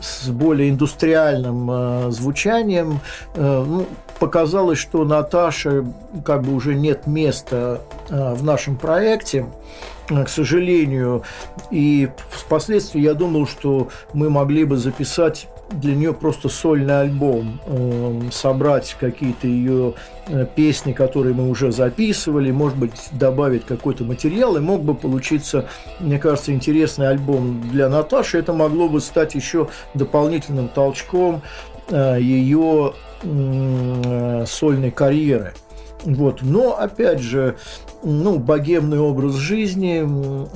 с более индустриальным э, звучанием. Э, ну, показалось, что Наташе как бы уже нет места э, в нашем проекте к сожалению. И впоследствии я думал, что мы могли бы записать для нее просто сольный альбом, э, собрать какие-то ее э, песни, которые мы уже записывали, может быть, добавить какой-то материал, и мог бы получиться, мне кажется, интересный альбом для Наташи. Это могло бы стать еще дополнительным толчком э, ее сольной карьеры. Вот. Но, опять же, ну, богемный образ жизни.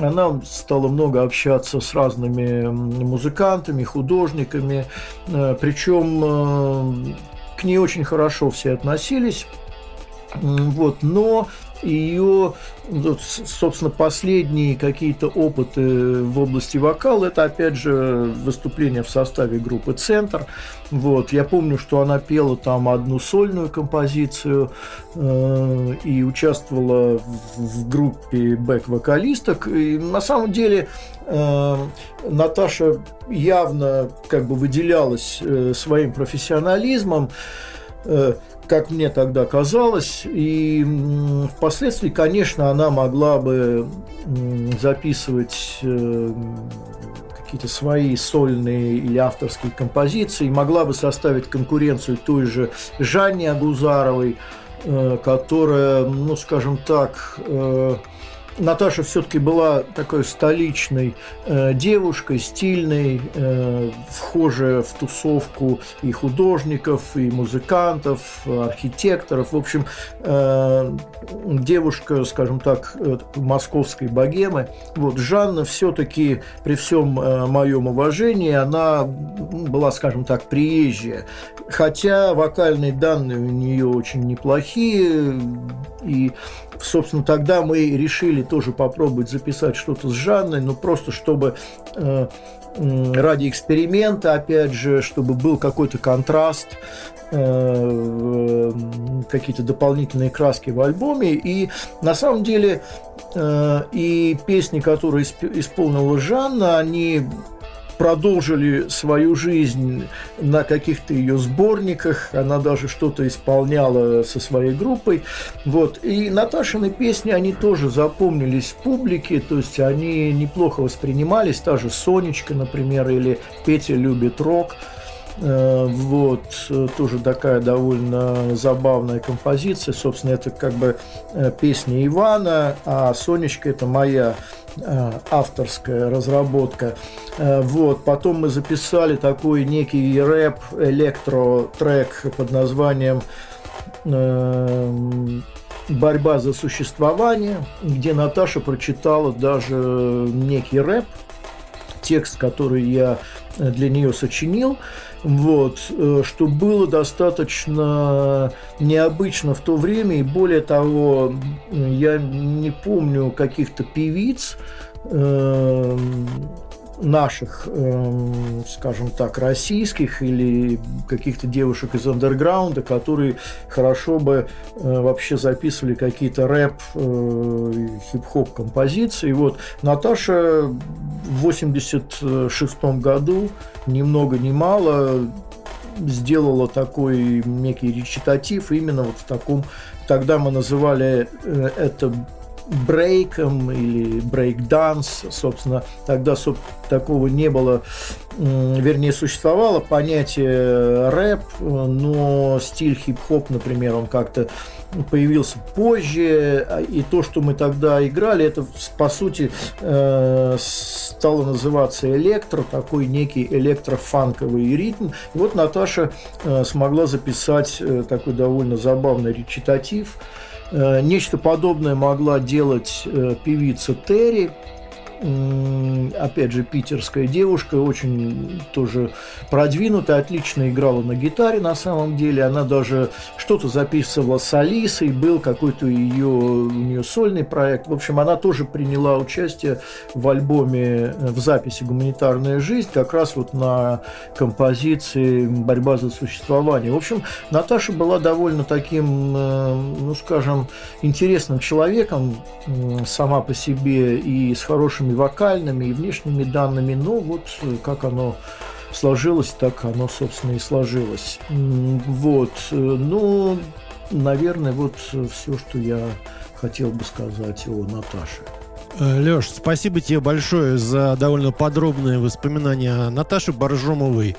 Она стала много общаться с разными музыкантами, художниками. Э, Причем э, к ней очень хорошо все относились. Вот, но ее, собственно, последние какие-то опыты в области вокала, это, опять же, выступление в составе группы «Центр». Вот. Я помню, что она пела там одну сольную композицию э, и участвовала в, группе бэк-вокалисток. И на самом деле э, Наташа явно как бы выделялась э, своим профессионализмом. Как мне тогда казалось. И впоследствии, конечно, она могла бы записывать э, какие-то свои сольные или авторские композиции, могла бы составить конкуренцию той же Жанне Агузаровой, э, которая, ну, скажем так, э, Наташа все-таки была такой столичной э, девушкой, стильной, э, вхожая в тусовку и художников, и музыкантов, архитекторов. В общем, э, девушка, скажем так, э, московской богемы. Вот Жанна все-таки при всем э, моем уважении, она была, скажем так, приезжая. Хотя вокальные данные у нее очень неплохие, и собственно, тогда мы решили тоже попробовать записать что-то с Жанной, ну просто чтобы э, ради эксперимента, опять же, чтобы был какой-то контраст, э, какие-то дополнительные краски в альбоме. И на самом деле э, и песни, которые исполнила Жанна, они продолжили свою жизнь на каких-то ее сборниках, она даже что-то исполняла со своей группой. Вот. И Наташины песни, они тоже запомнились публике, то есть они неплохо воспринимались, та же «Сонечка», например, или «Петя любит рок». Э, вот, тоже такая довольно забавная композиция. Собственно, это как бы э, песня Ивана, а Сонечка – это моя э, авторская разработка. Вот, потом мы записали такой некий рэп, электро-трек под названием борьба за существование, где Наташа прочитала даже некий рэп, текст, который я для нее сочинил, вот, э, что было достаточно необычно в то время, и более того, я не помню каких-то певиц, э, наших, эм, скажем так, российских или каких-то девушек из андерграунда, которые хорошо бы э, вообще записывали какие-то рэп, э, хип-хоп композиции. Вот Наташа в 86 году ни много ни мало сделала такой некий речитатив именно вот в таком тогда мы называли э, это брейком или брейк-данс, собственно, тогда такого не было, вернее, существовало понятие рэп, но стиль хип-хоп, например, он как-то появился позже, и то, что мы тогда играли, это, по сути, э, стало называться электро, такой некий электрофанковый ритм. И вот Наташа э, смогла записать э, такой довольно забавный речитатив, нечто подобное могла делать э, певица Терри, опять же, питерская девушка, очень тоже продвинутая, отлично играла на гитаре на самом деле. Она даже что-то записывала с Алисой, был какой-то ее, у нее сольный проект. В общем, она тоже приняла участие в альбоме, в записи «Гуманитарная жизнь», как раз вот на композиции «Борьба за существование». В общем, Наташа была довольно таким, э, ну, скажем, интересным человеком сама по себе и с хорошими вокальными, и внешними данными, но вот э, как оно сложилось, так оно, собственно, и сложилось. Вот, э, ну, наверное, вот все, что я хотел бы сказать о Наташе. Э, Леш, спасибо тебе большое за довольно подробные воспоминания о Наташе Боржомовой.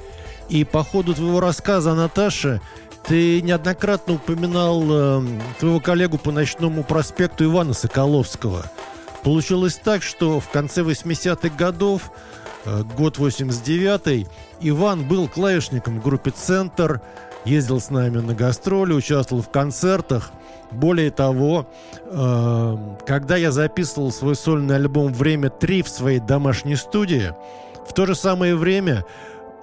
И по ходу твоего рассказа о Наташе ты неоднократно упоминал э, твоего коллегу по ночному проспекту Ивана Соколовского – Получилось так, что в конце 80-х годов, э, год 89-й, Иван был клавишником в группе «Центр», ездил с нами на гастроли, участвовал в концертах. Более того, э, когда я записывал свой сольный альбом «Время 3» в своей домашней студии, в то же самое время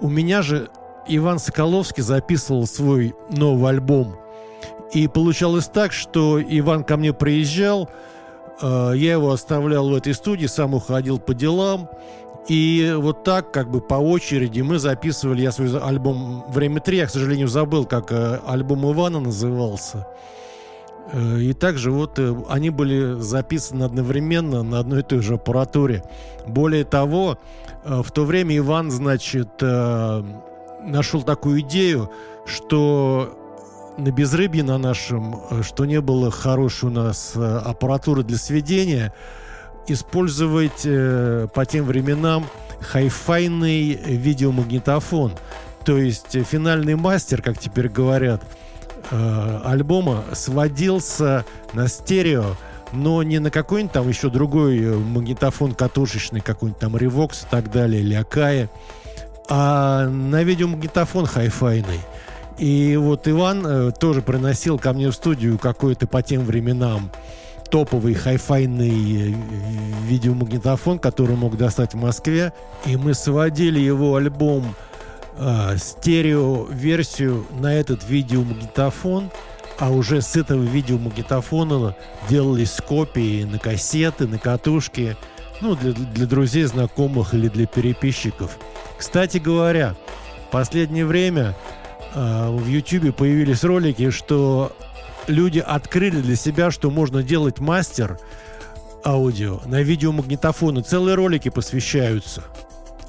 у меня же Иван Соколовский записывал свой новый альбом. И получалось так, что Иван ко мне приезжал – я его оставлял в этой студии, сам уходил по делам. И вот так, как бы по очереди, мы записывали, я свой альбом «Время 3», я, к сожалению, забыл, как э, альбом Ивана назывался. Э, и также вот они были записаны одновременно на одной и той же аппаратуре. Более того, в то время Иван, значит, нашел такую идею, что на безрыбье на нашем, э, что не было хорошей у нас э, аппаратуры для сведения, использовать э, по тем временам хай-файный видеомагнитофон. То есть финальный мастер, как теперь говорят, альбома сводился на стерео, но не на какой-нибудь там еще другой магнитофон катушечный, какой-нибудь там Revox и так далее, или Akai, а на видеомагнитофон хай-файный. И вот Иван э, тоже приносил ко мне в студию какой-то по тем временам топовый хай-файный э, видеомагнитофон, который мог достать в Москве. И мы сводили его альбом э, стерео-версию на этот видеомагнитофон. А уже с этого видеомагнитофона делались копии на кассеты, на катушки. Ну, для, для друзей, знакомых или для переписчиков. Кстати говоря, в последнее время в YouTube появились ролики, что люди открыли для себя, что можно делать мастер аудио на видеомагнитофоны. Целые ролики посвящаются.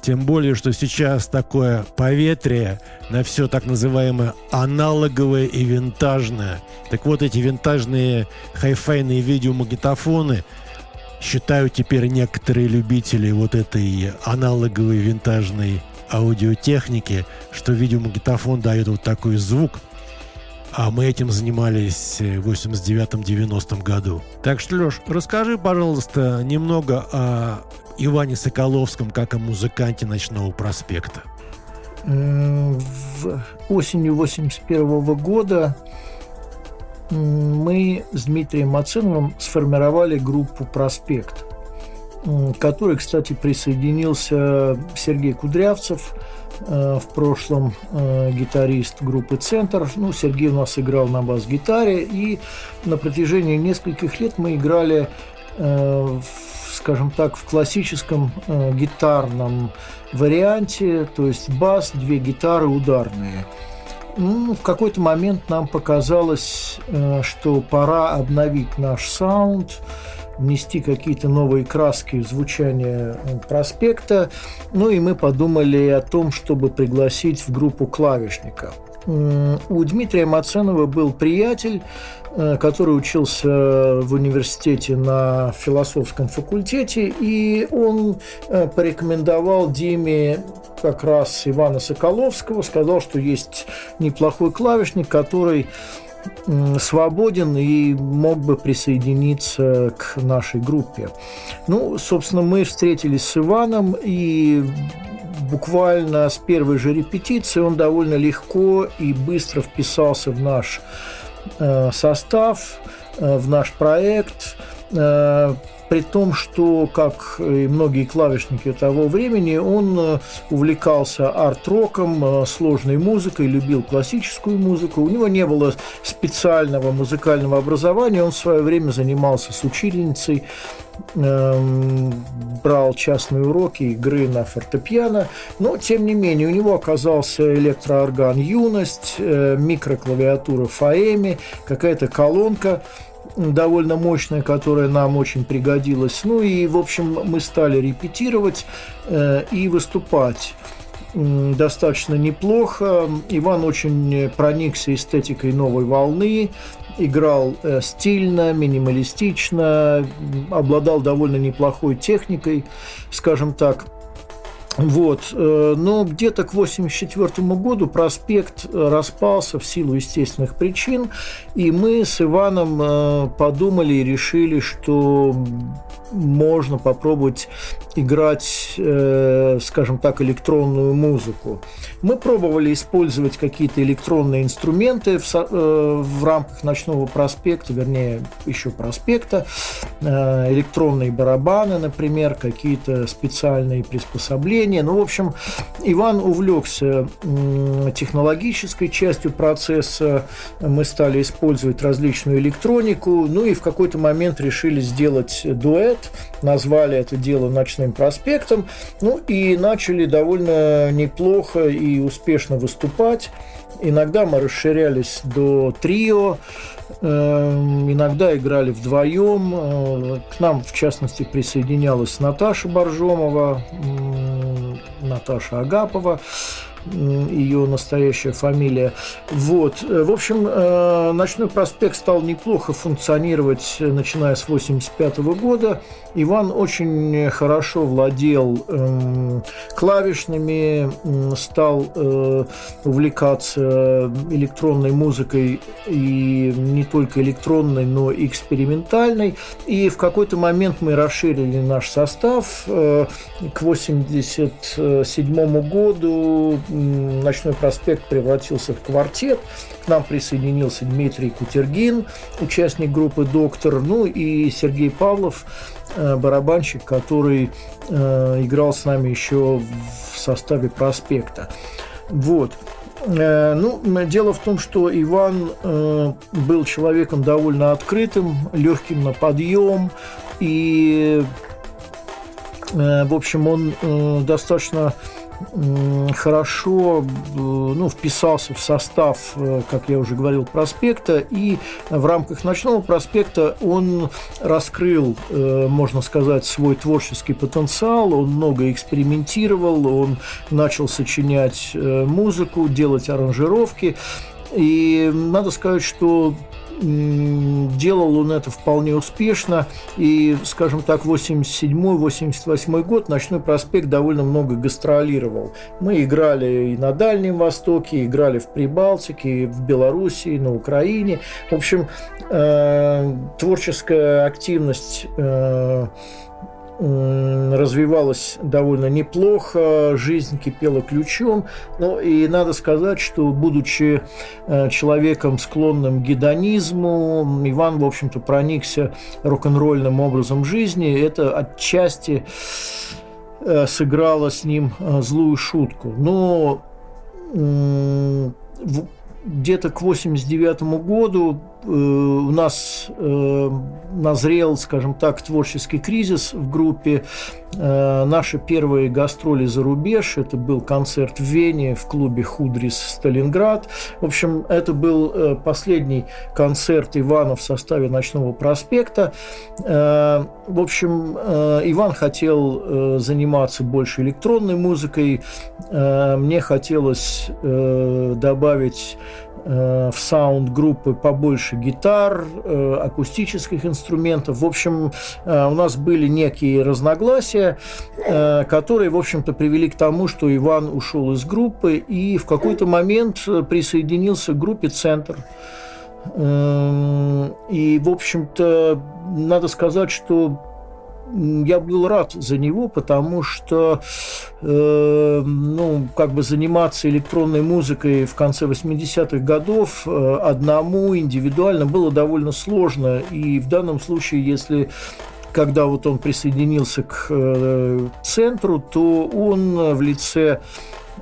Тем более, что сейчас такое поветрие на все так называемое аналоговое и винтажное. Так вот, эти винтажные хай-файные видеомагнитофоны считают теперь некоторые любители вот этой аналоговой винтажной аудиотехники, что видеомагнитофон дает вот такой звук, а мы этим занимались в 89-90 году. Так что, Леш, расскажи, пожалуйста, немного о Иване Соколовском как о музыканте «Ночного проспекта». В осенью 81 года мы с Дмитрием Маценовым сформировали группу «Проспект», к которой, кстати, присоединился Сергей Кудрявцев, э, в прошлом э, гитарист группы «Центр». Ну, Сергей у нас играл на бас-гитаре, и на протяжении нескольких лет мы играли э, скажем так, в классическом гитарном варианте, то есть бас, две гитары ударные – ну, в какой-то момент нам показалось, что пора обновить наш саунд, внести какие-то новые краски в звучание э, проспекта. Ну и мы подумали о том, чтобы пригласить в группу клавишника. У Дмитрия Маценова был приятель, Э, который учился в университете на философском факультете, и он э, порекомендовал Диме как раз Ивана Соколовского, сказал, что есть неплохой клавишник, который свободен и мог бы присоединиться к нашей группе. Ну, собственно, мы встретились с Иваном, и буквально с первой же репетиции он довольно легко и быстро вписался в наш Э, состав э, в наш проект, э, при том, что, как и многие клавишники того времени, он увлекался арт-роком, сложной музыкой, любил классическую музыку. У него не было специального музыкального образования, он в свое время занимался с учительницей Эм, брал частные уроки игры на фортепиано, но, тем не менее, у него оказался электроорган «Юность», э, микроклавиатура «Фаэми», какая-то колонка довольно мощная, которая нам очень пригодилась. Ну и, в общем, мы стали репетировать э, и выступать достаточно неплохо. Иван очень проникся эстетикой новой волны, играл э, стильно, минималистично, обладал довольно неплохой техникой, скажем так. Вот. Э, но где-то к 1984 году проспект распался в силу естественных причин, и мы с Иваном э, подумали и решили, что можно попробовать играть, э, скажем так, электронную музыку. Мы пробовали использовать какие-то электронные инструменты в, э, в рамках ночного проспекта, вернее, еще проспекта, э, электронные барабаны, например, какие-то специальные приспособления. Ну, в общем, Иван увлекся э, технологической частью процесса, мы стали использовать различную электронику, ну и в какой-то момент решили сделать дуэт, назвали это дело «Ночным проспектом», ну и начали довольно неплохо и успешно выступать. Иногда мы расширялись до трио, эм, иногда играли вдвоем. Э, к нам, в частности, присоединялась Наташа Боржомова, Наташа Агапова ее настоящая фамилия. Вот. Э, в общем, э, «Ночной проспект» стал неплохо функционировать, начиная с 1985 года. Иван очень хорошо владел эм, клавишными, стал э, увлекаться электронной музыкой и не только электронной, но и экспериментальной. И в какой-то момент мы расширили наш состав. К 1987 году Ночной проспект превратился в квартет. К нам присоединился Дмитрий Кутергин, участник группы «Доктор», ну и Сергей Павлов, э, барабанщик, который э, играл с нами еще в составе «Проспекта». Вот. Э, ну, дело в том, что Иван был человеком довольно открытым, легким на подъем, и, в общем, он достаточно хорошо ну, вписался в состав, э, как я уже говорил, проспекта, и в рамках «Ночного проспекта» он раскрыл, э, можно сказать, свой творческий потенциал, он много экспериментировал, он начал сочинять э, музыку, делать аранжировки, и надо сказать, что делал он это вполне успешно. И, скажем так, 87-88 год «Ночной проспект» довольно много гастролировал. Мы играли и на Дальнем Востоке, играли в Прибалтике, в Белоруссии, на Украине. В общем, э, творческая активность э, развивалась довольно неплохо, жизнь кипела ключом. Ну и надо сказать, что будучи э, человеком, склонным к гедонизму, Иван, в общем-то, проникся рок-н-ролльным образом жизни. Это отчасти э, сыграло с ним э, злую шутку. Но где-то к 89 году у нас э, назрел, скажем так, творческий кризис в группе. Э, наши первые гастроли за рубеж, это был концерт в Вене в клубе «Худрис Сталинград». В общем, это был последний концерт Ивана в составе «Ночного проспекта». В общем, Иван хотел заниматься больше электронной музыкой. Мне хотелось добавить в саунд группы побольше гитар, э, акустических инструментов. В общем, э, у нас были некие разногласия, э, которые, в общем-то, привели к тому, что Иван ушел из группы и в какой-то момент присоединился к группе «Центр». Эм, и, в общем-то, надо сказать, что я был рад за него, потому что, э, ну, как бы заниматься электронной музыкой в конце 80-х годов э, одному индивидуально было довольно сложно. И в данном случае, если когда вот он присоединился к э, центру, то он в лице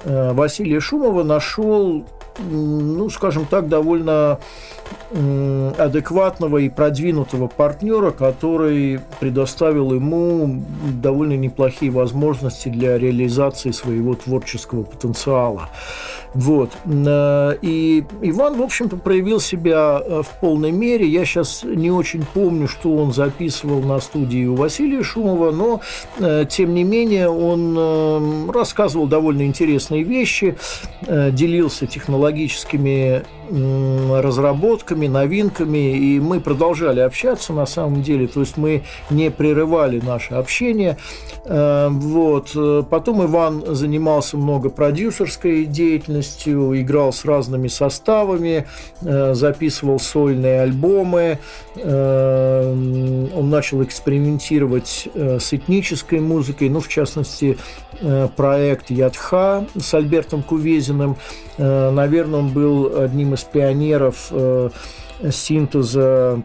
э, Василия Шумова нашел, ну, скажем так, довольно адекватного и продвинутого партнера, который предоставил ему довольно неплохие возможности для реализации своего творческого потенциала. Вот. Э, и Иван, в общем-то, проявил себя э, в полной мере. Я сейчас не очень помню, что он записывал на студии у Василия Шумова, но, э, тем не менее, он рассказывал довольно интересные вещи, делился технологическими разработками, новинками, и мы продолжали общаться на самом деле, то есть мы не прерывали наше общение. Вот. Потом Иван занимался много продюсерской деятельностью, играл с разными составами, э, записывал сольные альбомы, э, он начал экспериментировать э, с этнической музыкой, ну, в частности, проект «Ядха» с Альбертом Кувезиным. Наверное, он был одним из пионеров синтеза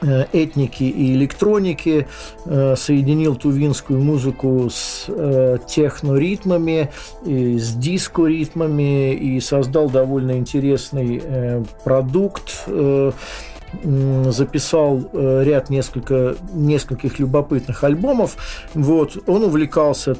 Э, этники и электроники, э, соединил тувинскую музыку с э, техноритмами, с диско-ритмами и создал довольно интересный продукт записал ряд несколько, нескольких любопытных альбомов. Вот. Он увлекался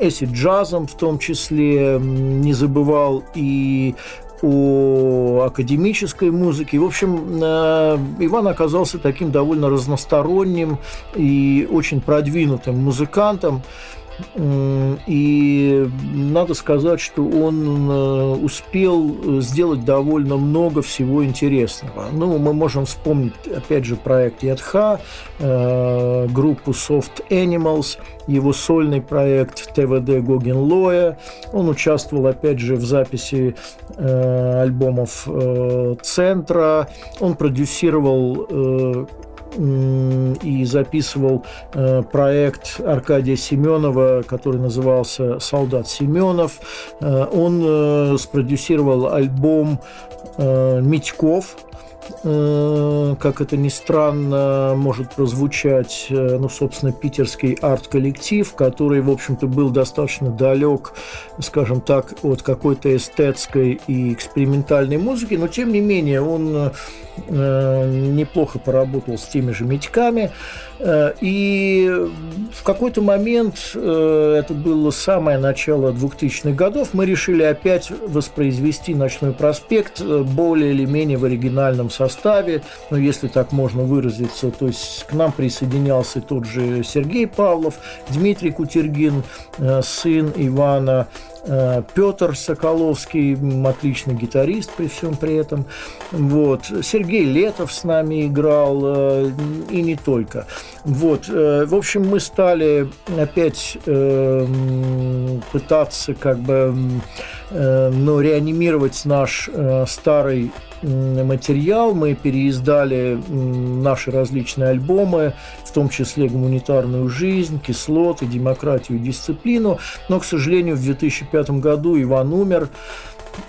эсид-джазом в том числе, не забывал и о академической музыке. В общем, э, Иван оказался таким довольно разносторонним и очень продвинутым музыкантом. И надо сказать, что он э, успел сделать довольно много всего интересного. Ну, мы можем вспомнить, опять же, проект Ядха, э, группу Soft Animals, его сольный проект ТВД Гогин Лоя. Он участвовал, опять же, в записи э, альбомов Центра. Он продюсировал и записывал э, проект Аркадия Семенова, который назывался «Солдат Семенов». Э, он э, спродюсировал альбом Митьков, как это ни странно может прозвучать, э, ну, собственно, питерский арт-коллектив, который, в общем-то, был достаточно далек, скажем так, от какой-то эстетской и экспериментальной музыки, но, тем не менее, он э, неплохо поработал с теми же Митьками, и в какой-то момент, это было самое начало 2000-х годов, мы решили опять воспроизвести «Ночной проспект» более или менее в оригинальном составе, ну, если так можно выразиться. То есть к нам присоединялся тот же Сергей Павлов, Дмитрий Кутергин, э, сын Ивана, Э, Петр Соколовский, отличный гитарист при всем при этом. Вот. Сергей Летов с нами играл, э, и не только. Вот. В общем, мы стали опять пытаться как бы ну, реанимировать наш старый материал, мы переиздали наши различные альбомы, в том числе «Гуманитарную жизнь», «Кислоты», «Демократию и дисциплину». Но, к сожалению, в 2005 году Иван умер.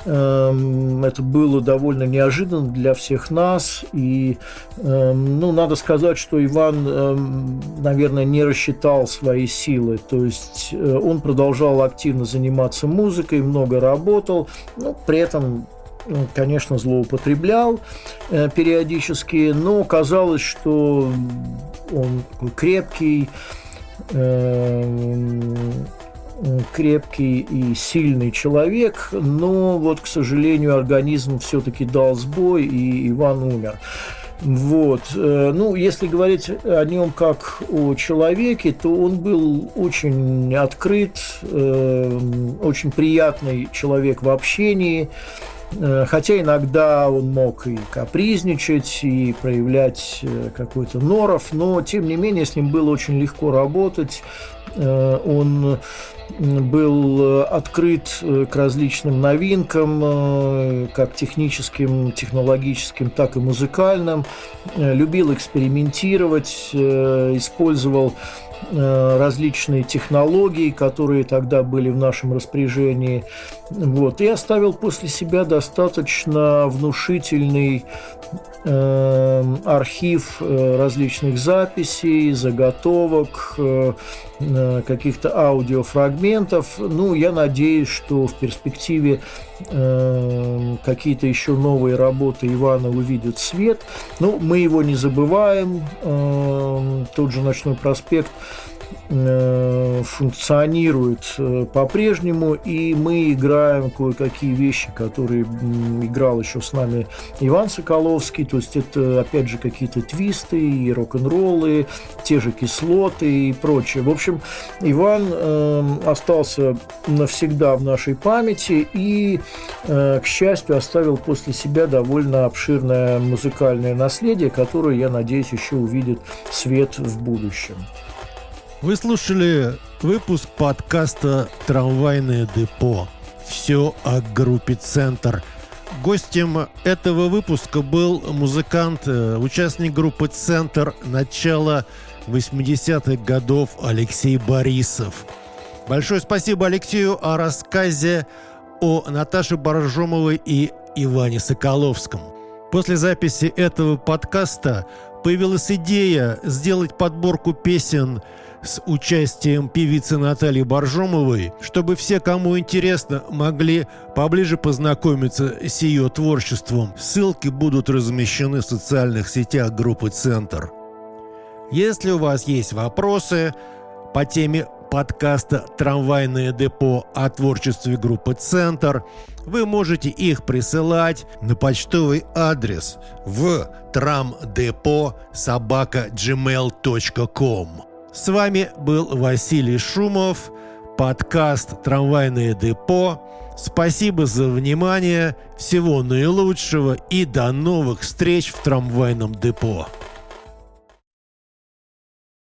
Эм, это было довольно неожиданно для всех нас. И, эм, ну, надо сказать, что Иван, эм, наверное, не рассчитал свои силы. То есть э, он продолжал активно заниматься музыкой, много работал, но при этом конечно, злоупотреблял э, периодически, но казалось, что он крепкий, э, крепкий и сильный человек, но вот, к сожалению, организм все-таки дал сбой, и Иван умер. Вот. Э, ну, если говорить о нем как о человеке, то он был очень открыт, очень приятный человек в общении, хотя иногда он мог и капризничать, и проявлять э, какой-то норов, но тем не менее с ним было очень легко работать. Э, он был открыт к различным новинкам, как техническим, технологическим, так и музыкальным, любил экспериментировать, использовал Э, различные технологии, которые тогда были в нашем распоряжении. Вот. И оставил после себя достаточно внушительный э, архив э, различных записей, заготовок, э, э, каких-то аудиофрагментов. Ну, я надеюсь, что в перспективе э, какие-то еще новые работы Ивана увидят свет. Ну, мы его не забываем. Э, тот же «Ночной проспект» функционирует э, по-прежнему, и мы играем кое-какие вещи, которые играл еще с нами Иван Соколовский, то есть это, опять же, какие-то твисты и рок-н-роллы, те же кислоты и прочее. В общем, Иван э, остался навсегда в нашей памяти и, э, к счастью, оставил после себя довольно обширное музыкальное наследие, которое, я надеюсь, еще увидит свет в будущем. Вы слушали выпуск подкаста «Трамвайное депо». Все о группе «Центр». Гостем этого выпуска был музыкант, э, участник группы «Центр» начала 80-х годов Алексей Борисов. Большое спасибо Алексею о рассказе о Наташе Боржомовой и Иване Соколовском. После записи этого подкаста появилась идея сделать подборку песен – с участием певицы Натальи Боржомовой, чтобы все, кому интересно, могли поближе познакомиться с ее творчеством. Ссылки будут размещены в социальных сетях группы «Центр». Если у вас есть вопросы по теме подкаста «Трамвайное депо» о творчестве группы «Центр», вы можете их присылать на почтовый адрес в трамдепо собака gmail.com. С вами был Василий Шумов, подкаст «Трамвайное депо». Спасибо за внимание, всего наилучшего и до новых встреч в трамвайном депо.